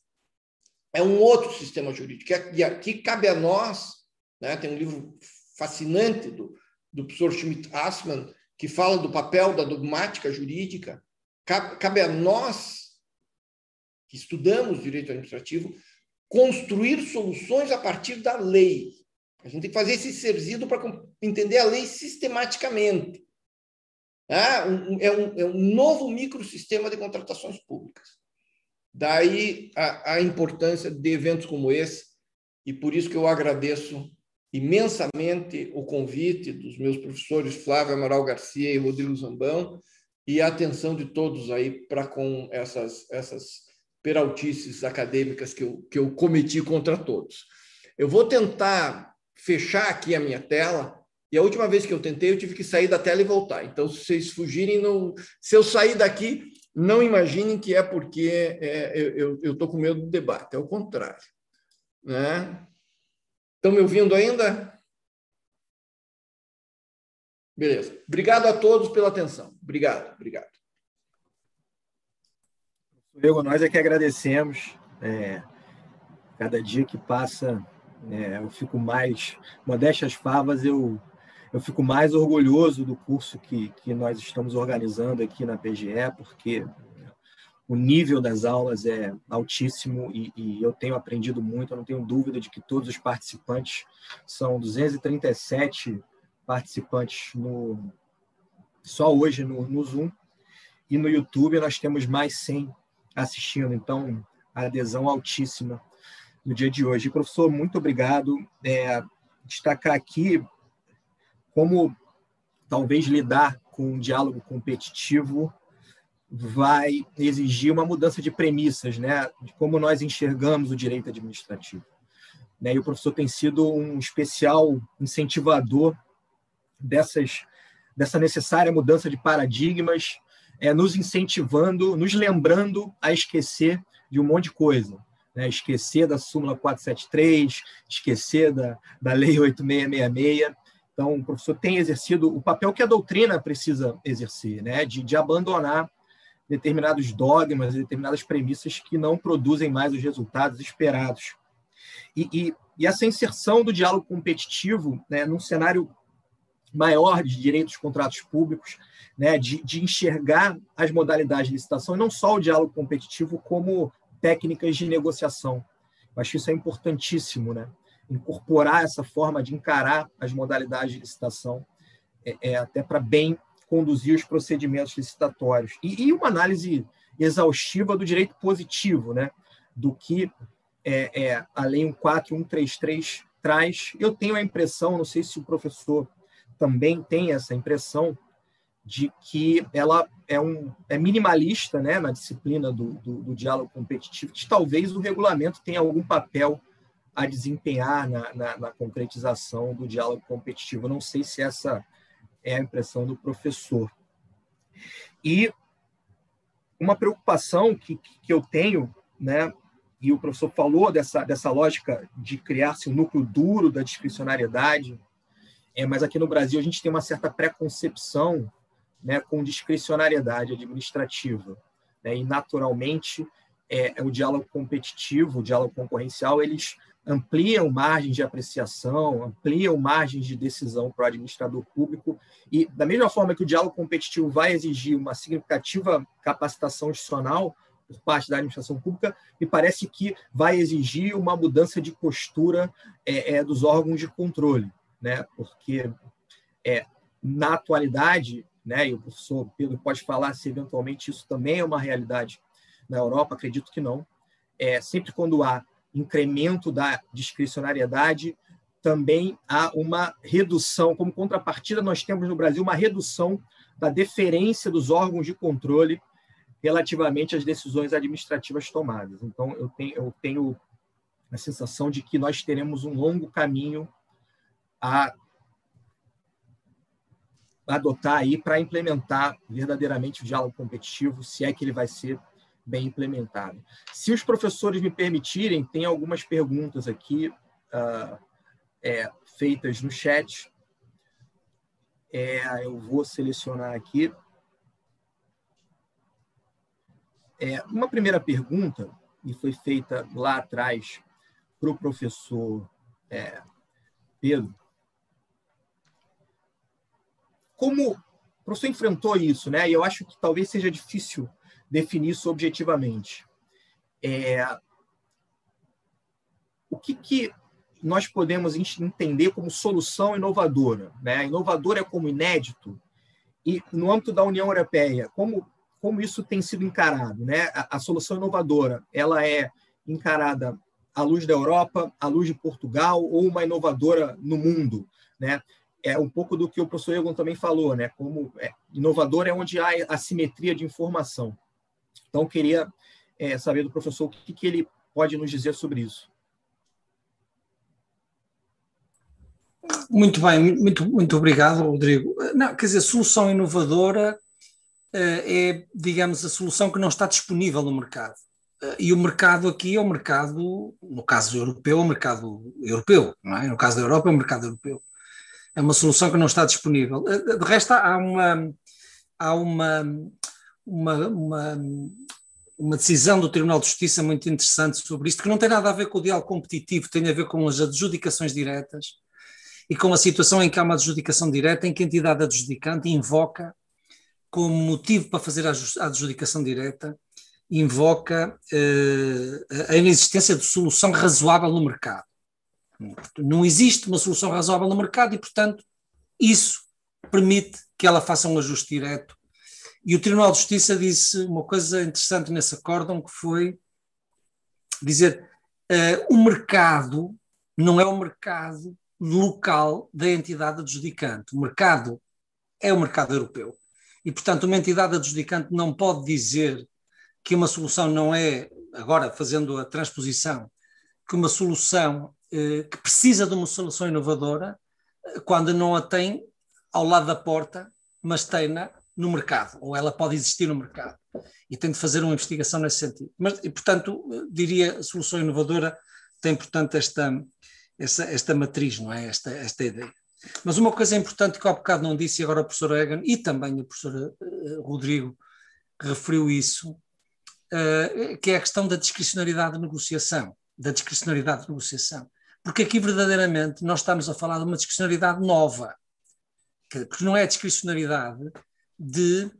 É um outro sistema jurídico. E aqui cabe a nós, né, tem um livro fascinante do, do professor Schmidt Assmann, que fala do papel da dogmática jurídica. Cabe, cabe a nós que estudamos direito administrativo, construir soluções a partir da lei. A gente tem que fazer esse exercício para entender a lei sistematicamente. Ah, é, um, é um novo microsistema de contratações públicas. Daí a, a importância de eventos como esse, e por isso que eu agradeço imensamente o convite dos meus professores Flávio Amaral Garcia e Rodrigo Zambão, e a atenção de todos aí para com essas, essas peraltices acadêmicas que eu, que eu cometi contra todos. Eu vou tentar fechar aqui a minha tela, e a última vez que eu tentei, eu tive que sair da tela e voltar. Então, se vocês fugirem, não... se eu sair daqui, não imaginem que é porque é, eu estou com medo do debate, é o contrário. Né? Estão me ouvindo ainda? Beleza. Obrigado a todos pela atenção. Obrigado, obrigado. Diego, nós é que agradecemos. É, cada dia que passa, é, eu fico mais, modéstas favas, eu, eu fico mais orgulhoso do curso que, que nós estamos organizando aqui na PGE, porque o nível das aulas é altíssimo e, e, eu tenho aprendido muito. Eu não tenho dúvida de que todos os participantes são 237 participantes no só hoje no, no Zoom e no YouTube nós temos mais 100 assistindo. Então, adesão altíssima no dia de hoje. professor, muito obrigado. É, destacar aqui como talvez lidar com um diálogo competitivo vai exigir uma mudança de premissas, né, de como nós enxergamos o direito administrativo. Né, e o professor tem sido um especial incentivador dessas, dessa necessária mudança de paradigmas, é, nos incentivando, nos lembrando a esquecer de um monte de coisa. Né, esquecer da súmula 473, esquecer da, da lei 8666, então, o professor tem exercido o papel que a doutrina precisa exercer, né? de, de abandonar determinados dogmas, determinadas premissas que não produzem mais os resultados esperados. E, e, e essa inserção do diálogo competitivo né, num cenário maior de direitos dos contratos públicos, né, de, de enxergar as modalidades de licitação, e não só o diálogo competitivo, como técnicas de negociação. Eu acho que isso é importantíssimo. Né? incorporar essa forma de encarar as modalidades de licitação, é, é até para bem conduzir os procedimentos licitatórios. E, e, uma análise exaustiva do direito positivo, né? do que é, é, a Lei 14133 traz. Eu tenho a impressão, não sei se o professor também tem essa impressão, de que ela é, um, é minimalista né, na disciplina do, do, do diálogo competitivo, que talvez o regulamento tenha algum papel a desempenhar na, na, na, concretização do diálogo competitivo. não sei se essa é a impressão do professor. E uma preocupação que, que eu tenho, né, e o professor falou dessa, dessa lógica de criar-se um núcleo duro da discricionariedade, é, mas aqui no Brasil a gente tem uma certa preconcepção né, com discricionariedade administrativa. Né, e, naturalmente, é, o diálogo competitivo, o diálogo concorrencial, eles ampliam margens de apreciação, ampliam margens de decisão para o administrador público, e da mesma forma que o diálogo competitivo vai exigir uma significativa capacitação institucional por parte da administração pública, me parece que vai exigir uma mudança de postura é, é, dos órgãos de controle, né? porque é, na atualidade, né, e o professor Pedro pode falar se eventualmente isso também é uma realidade na Europa, acredito que não, é, sempre quando há incremento da discricionariedade, também há uma redução, como contrapartida, nós temos no Brasil uma redução da deferência dos órgãos de controle relativamente às decisões administrativas tomadas. Então, eu tenho, eu tenho a sensação de que nós teremos um longo caminho a adotar aí para implementar verdadeiramente o diálogo competitivo, se é que ele vai ser bem implementado. Se os professores me permitirem, tem algumas perguntas aqui uh, é, feitas no chat. É, eu vou selecionar aqui. É, uma primeira pergunta, e foi feita lá atrás para o professor é, Pedro. Como o professor enfrentou isso, né? E eu acho que talvez seja difícil definir isso objetivamente. É, o que, que nós podemos entender como solução inovadora? Né? Inovadora é como inédito? E no âmbito da União Europeia, como, como isso tem sido encarado? Né? A, a solução inovadora ela é encarada à luz da Europa, à luz de Portugal, ou uma inovadora no mundo? Né? É um pouco do que o professor Egon também falou, né? Como é, inovador é onde há assimetria de informação. Então, queria é, saber do professor o que, que ele pode nos dizer sobre isso. Muito bem, muito, muito obrigado, Rodrigo. Não, quer dizer, solução inovadora eh, é, digamos, a solução que não está disponível no mercado. Eh, e o mercado aqui é o mercado, no caso europeu, é o mercado europeu, não é? No caso da Europa, é o mercado europeu. É uma solução que não está disponível. Eh, de resto, há uma, há uma, uma, uma, uma decisão do Tribunal de Justiça muito interessante sobre isto, que não tem nada a ver com o diálogo competitivo, tem a ver com as adjudicações diretas e com a situação em que há uma adjudicação direta em que a entidade adjudicante invoca como motivo para fazer a adjudicação direta, invoca eh, a inexistência de solução razoável no mercado. Não existe uma solução razoável no mercado e, portanto, isso permite que ela faça um ajuste direto e o Tribunal de Justiça disse uma coisa interessante nesse acórdão, que foi dizer uh, o mercado não é o mercado local da entidade adjudicante. O mercado é o mercado europeu. E, portanto, uma entidade adjudicante não pode dizer que uma solução não é, agora fazendo a transposição, que uma solução que precisa de uma solução inovadora, eh, quando não a tem ao lado da porta, mas tem-na no mercado, ou ela pode existir no mercado. E tem de fazer uma investigação nesse sentido. Mas, e, portanto, eh, diria, a solução inovadora tem, portanto, esta, esta, esta matriz, não é? Esta, esta ideia. Mas uma coisa importante que há bocado não disse, e agora o professor Egan e também o professor Rodrigo referiu isso, que é a questão da discricionariedade de negociação, da discricionariedade de negociação. Porque aqui verdadeiramente nós estamos a falar de uma discricionariedade nova, porque não é a discricionariedade de,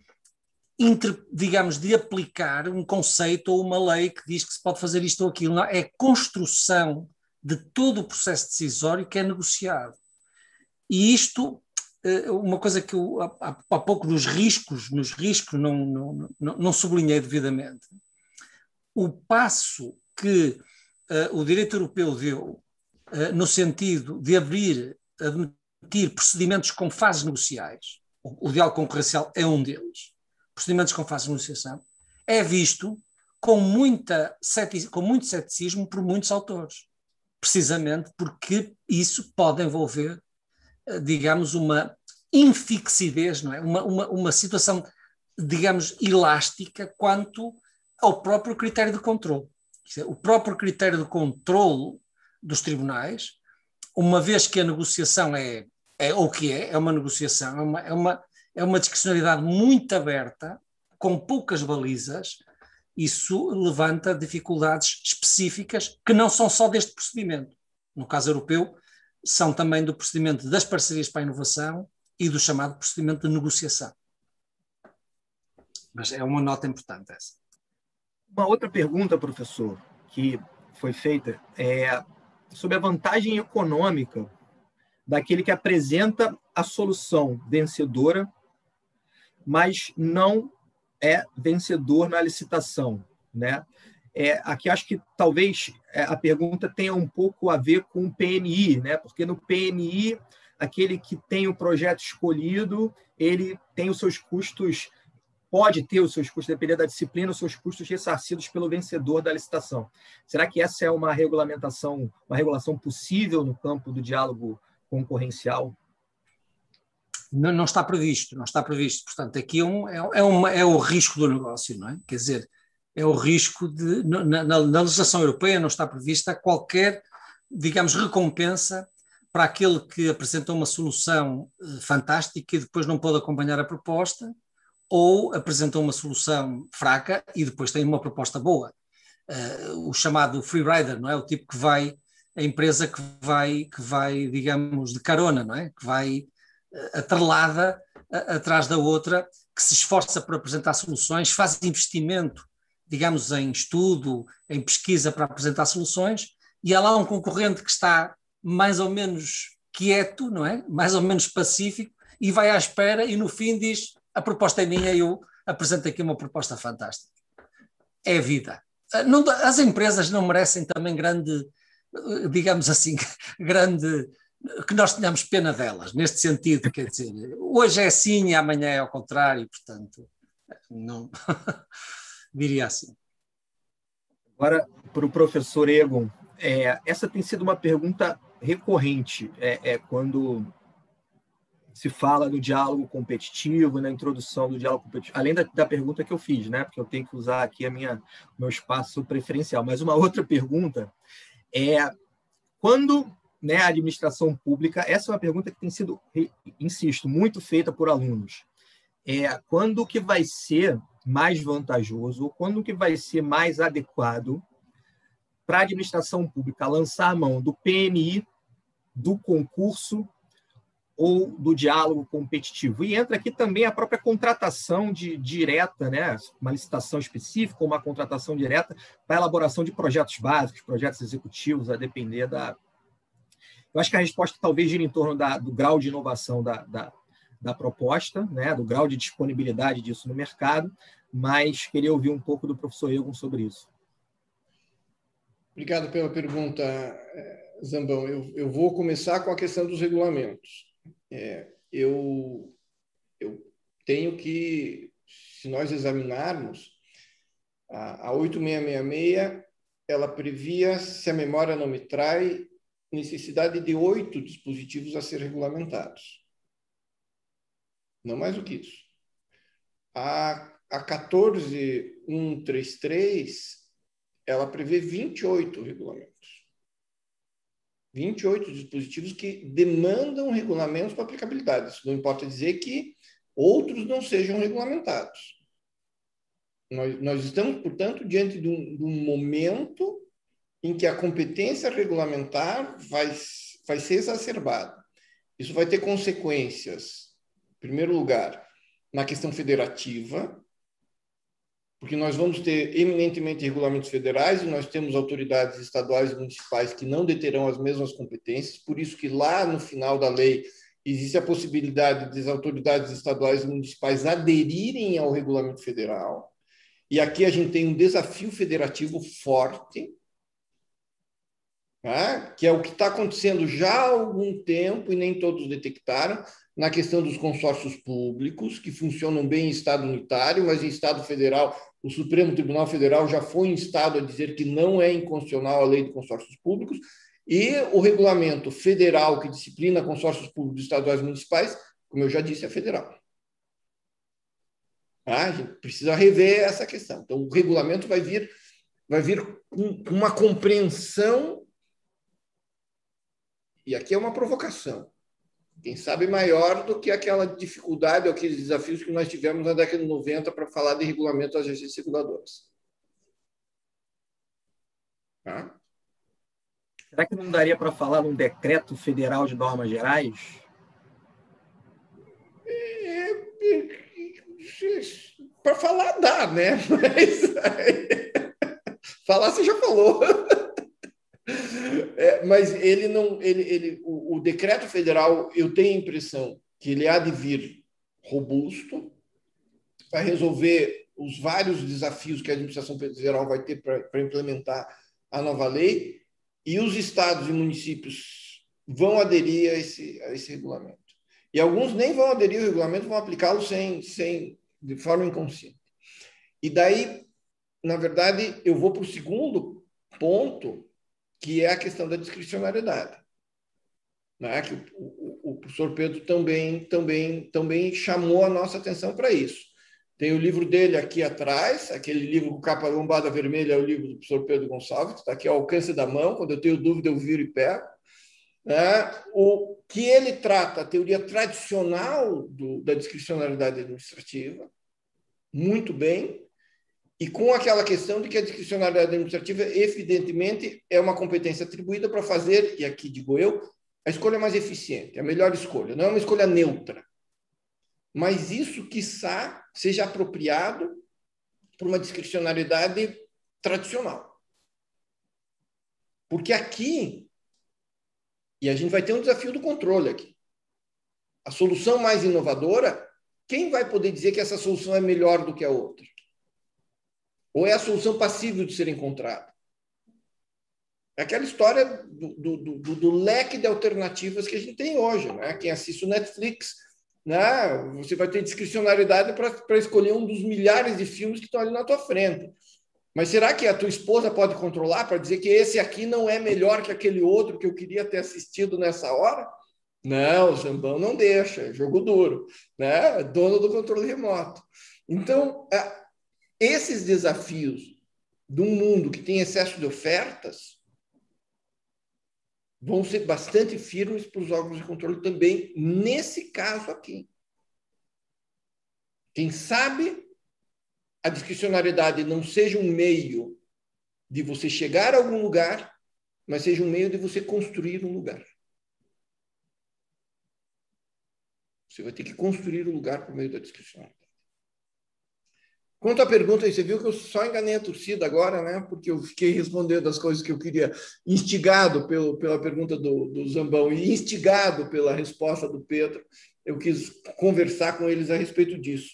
digamos, de aplicar um conceito ou uma lei que diz que se pode fazer isto ou aquilo, não, é construção de todo o processo decisório que é negociado. E isto, eh, uma coisa que eu há, há pouco nos riscos, nos riscos não, não, não, não sublinhei devidamente, o passo que uh, o direito europeu deu no sentido de abrir, admitir procedimentos com fases negociais, o, diálogo concorrencial é um deles, procedimentos com fases de negociação, é visto com, muita, com muito ceticismo por muitos autores, precisamente porque isso pode envolver, uh, digamos, uma infixidez, não é? uma, uma, uma situação, digamos, elástica quanto ao próprio critério de controle. O próprio critério de controle dos tribunais, uma vez que a negociação é, é o que é, é uma negociação, é uma, é uma, é uma discricionalidade muito aberta, com poucas balizas, isso levanta dificuldades específicas que não são só deste procedimento. No caso europeu, são também do procedimento das parcerias para a inovação e do chamado procedimento de negociação. Mas é uma nota importante essa. Uma outra pergunta, professor, que foi feita é sobre a vantagem econômica daquele que apresenta a solução vencedora, mas não é vencedor na licitação, né? É, aqui acho que talvez é, a pergunta tenha um pouco a ver com o PNI, né? Porque no PNI aquele que tem o projeto escolhido, ele tem os seus custos pode ter os seus custos, dependendo da disciplina, os seus custos ressarcidos pelo vencedor da licitação. Será que essa é uma regulamentação, uma regulação possível no campo do diálogo concorrencial? Não, não está previsto, não está previsto. Portanto, aqui é, um, é, é, uma, é o risco do negócio, não é? Quer dizer, é o risco de. Na, na, na legislação europeia não está prevista qualquer, digamos, recompensa para aquele que apresentou uma solução eh, fantástica e depois não pôde acompanhar a proposta ou apresentam uma solução fraca e depois têm uma proposta boa. Uh, o chamado free rider, não é? O tipo que vai, a empresa que vai, que vai digamos, de carona, não é? Que vai uh, atrelada uh, atrás da outra, que se esforça por apresentar soluções, faz investimento, digamos, em estudo, em pesquisa para apresentar soluções, e há lá um concorrente que está mais ou menos quieto, não é? Mais ou menos pacífico, e vai à espera e no fim diz a proposta é minha e eu apresento aqui uma proposta fantástica. É vida. Ah, as empresas não merecem também grande, digamos assim, (laughs) grande que nós tenhamos pena delas, neste sentido, quer dizer, hoje é assim e amanhã é ao contrário, portanto, não (laughs) diria assim. Agora, para o professor Egon, é, essa tem sido uma pergunta recorrente, é, é quando se fala no diálogo competitivo, na introdução do diálogo competitivo, além da, da, pergunta que eu fiz, né? Porque eu tenho que usar aqui a minha meu espaço preferencial. Mas uma outra pergunta é quando né, a administração pública, essa é uma pergunta que tem sido, insisto, muito feita por alunos. É quando que vai ser mais vantajoso, quando que vai ser mais adequado para a administração pública lançar a mão do PNI, do concurso ou do diálogo competitivo. E entra aqui também a própria contratação de, direta, né? uma licitação específica, ou uma contratação direta para elaboração de projetos básicos, projetos executivos, a depender da. Eu acho que a resposta talvez gira em torno da, do grau de inovação da, da, da proposta, né? do grau de disponibilidade disso no mercado, mas queria ouvir um pouco do professor Egon sobre isso. Obrigado pela pergunta, eh, Zambão. Eu, eu vou começar com a questão dos regulamentos. É, eu, eu tenho que, se nós examinarmos, a, a 8666, ela previa, se a memória não me trai, necessidade de oito dispositivos a ser regulamentados. Não mais do que isso. A, a 14133, ela prevê 28 regulamentos. 28 dispositivos que demandam regulamentos para aplicabilidade. Isso não importa dizer que outros não sejam regulamentados. Nós, nós estamos, portanto, diante de um, de um momento em que a competência regulamentar vai, vai ser exacerbada. Isso vai ter consequências, em primeiro lugar, na questão federativa, porque nós vamos ter eminentemente regulamentos federais e nós temos autoridades estaduais e municipais que não deterão as mesmas competências, por isso que lá no final da lei existe a possibilidade das autoridades estaduais e municipais aderirem ao regulamento federal. E aqui a gente tem um desafio federativo forte, né? que é o que está acontecendo já há algum tempo e nem todos detectaram, na questão dos consórcios públicos, que funcionam bem em Estado unitário, mas em Estado federal, o Supremo Tribunal Federal já foi instado a dizer que não é inconstitucional a lei de consórcios públicos, e o regulamento federal que disciplina consórcios públicos estaduais e municipais, como eu já disse, é federal. Ah, a gente precisa rever essa questão. Então, o regulamento vai vir, vai vir com uma compreensão e aqui é uma provocação, quem sabe maior do que aquela dificuldade ou aqueles desafios que nós tivemos na década de 90 para falar de regulamento das agências reguladoras. Tá? Será que não daria para falar num decreto federal de normas gerais? É, é, para falar dá, né? Mas falar você já falou. É, mas ele não, ele, ele, o, o, decreto federal, eu tenho a impressão que ele há de vir robusto, vai resolver os vários desafios que a administração federal vai ter para implementar a nova lei, e os estados e municípios vão aderir a esse, a esse regulamento. E alguns nem vão aderir ao regulamento, vão aplicá-lo sem, sem, de forma inconsciente. E daí, na verdade, eu vou para o segundo ponto, que é a questão da discricionariedade. Né? Que o, o, o, professor Pedro também, também, também chamou a nossa atenção para isso. Tem o livro dele aqui atrás, aquele livro com capa lombada vermelha, é o livro do professor Pedro Gonçalves, que está aqui ao alcance da mão, quando eu tenho dúvida eu viro e pego. Né? O que ele trata, a teoria tradicional do, da discricionariedade administrativa, muito bem, e com aquela questão de que a discricionariedade administrativa, evidentemente, é uma competência atribuída para fazer, e aqui digo eu, a escolha mais eficiente, a melhor escolha. Não é uma escolha neutra. Mas isso, quiçá, seja apropriado por uma discricionariedade tradicional. Porque aqui, e a gente vai ter um desafio do controle aqui. A solução mais inovadora, quem vai poder dizer que essa solução é melhor do que a outra? Ou é a solução passível de ser encontrada? É aquela história do, do, do, do, leque de alternativas que a gente tem hoje. Né? Quem assiste o Netflix, né? você vai ter discricionariedade para escolher um dos milhares de filmes que estão ali na tua frente. Mas será que a tua esposa pode controlar para dizer que esse aqui não é melhor que aquele outro que eu queria ter assistido nessa hora? Não, o Zambão não deixa, é jogo duro, né? Dono do controle remoto. Então, esses desafios de um mundo que tem excesso de ofertas vão ser bastante firmes para os órgãos de controle também, nesse caso aqui. Quem sabe a discricionariedade não seja um meio de você chegar a algum lugar, mas seja um meio de você construir um lugar. Você vai ter que construir um lugar por meio da discricionariedade. Quanto à pergunta, você viu que eu só enganei a torcida agora, né? Porque eu fiquei respondendo as coisas que eu queria, instigado pelo, pela pergunta do, do Zambão e instigado pela resposta do Pedro. Eu quis conversar com eles a respeito disso.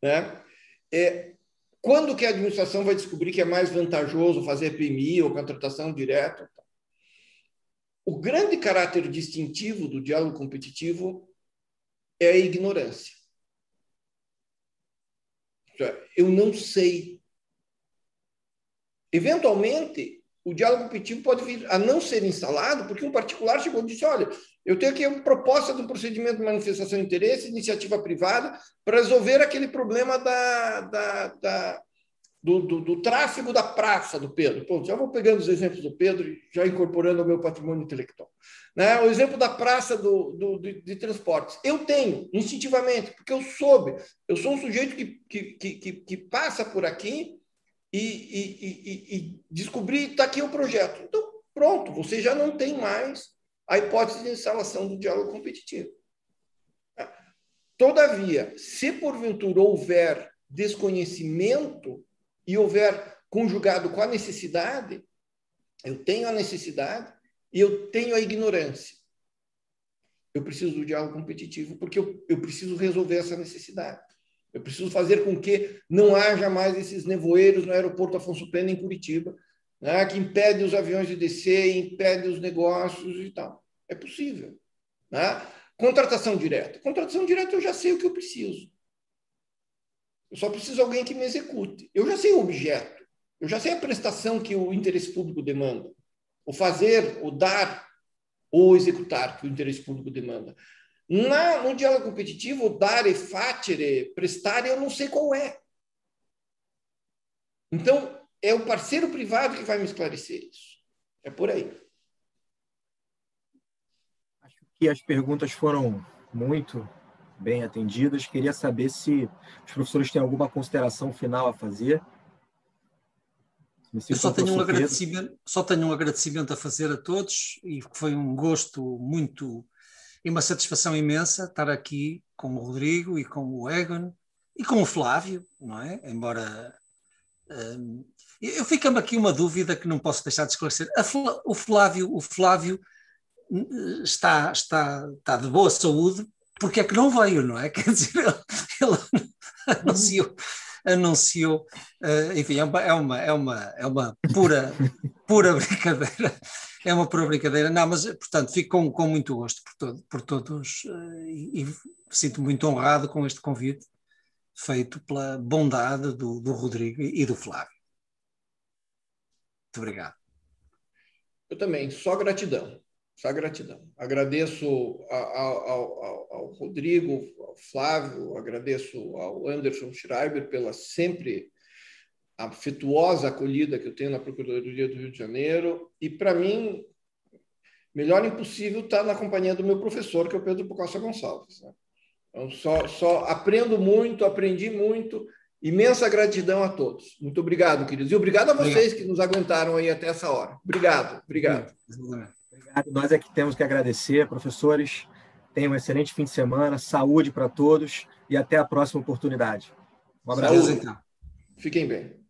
Né? É, quando que a administração vai descobrir que é mais vantajoso fazer PMI ou contratação direta? O grande caráter distintivo do diálogo competitivo é a ignorância. Eu não sei. Eventualmente, o diálogo competitivo pode vir a não ser instalado porque um particular chegou e disse: olha, eu tenho aqui uma proposta de um procedimento de manifestação de interesse, iniciativa privada, para resolver aquele problema da, da, da do, do, do, tráfego da praça do Pedro. Já vou pegando os exemplos do Pedro e já incorporando ao meu patrimônio intelectual. Né? O exemplo da praça do, do, de, de, transportes. Eu tenho, instintivamente, porque eu soube. Eu sou um sujeito que, que, que, que passa por aqui e, e, e, e descobri, está aqui o projeto. Então, pronto, você já não tem mais a hipótese de instalação do diálogo competitivo. Todavia, se porventura houver desconhecimento e houver conjugado com a necessidade, eu tenho a necessidade e eu tenho a ignorância. Eu preciso do diálogo competitivo porque eu, eu preciso resolver essa necessidade. Eu preciso fazer com que não haja mais esses nevoeiros no aeroporto Afonso Pena, em Curitiba, né, que impede os aviões de descer, impede os negócios e tal. É possível. Né? Contratação direta. Contratação direta eu já sei o que eu preciso. Eu só preciso de alguém que me execute. Eu já sei o objeto. Eu já sei a prestação que o interesse público demanda. O fazer, o dar ou executar que o interesse público demanda. Na, no diálogo competitivo, dar e fatere, prestar, eu não sei qual é. Então, é o parceiro privado que vai me esclarecer isso. É por aí. Acho que as perguntas foram muito bem atendidas. Queria saber se os professores têm alguma consideração final a fazer. Eu só tenho, um agradecimento, só tenho um agradecimento a fazer a todos e foi um gosto muito e uma satisfação imensa estar aqui com o Rodrigo e com o Egon e com o Flávio, não é? Embora. Um, eu fica-me aqui uma dúvida que não posso deixar de esclarecer. o Flávio, o Flávio hum, está, está, está de boa saúde, porque é que não veio, não é? (laughs) Quer dizer, ele, ele anunciou, anunciou uh, enfim, é uma, é uma, é uma, é uma pura, pura (laughs) brincadeira é uma pura brincadeira. Não, mas, portanto, fico com, com muito gosto por, todo, por todos uh, e, e sinto-me muito honrado com este convite feito pela bondade do, do Rodrigo e do Flávio. Muito obrigado. Eu também, só gratidão. Só gratidão. Agradeço ao, ao, ao, Rodrigo, ao Flávio, agradeço ao Anderson Schreiber pela sempre afetuosa acolhida que eu tenho na Procuradoria do Rio de Janeiro. E, para mim, melhor impossível estar tá na companhia do meu professor, que é o Pedro Costa Gonçalves. Né? Então, só, só aprendo muito, aprendi muito. Imensa gratidão a todos. Muito obrigado, queridos. E obrigado a vocês obrigado. que nos aguentaram aí até essa hora. Obrigado, obrigado. Obrigado. Nós é que temos que agradecer, professores. Tenham um excelente fim de semana, saúde para todos e até a próxima oportunidade. Um abraço. Saúde. Fiquem bem.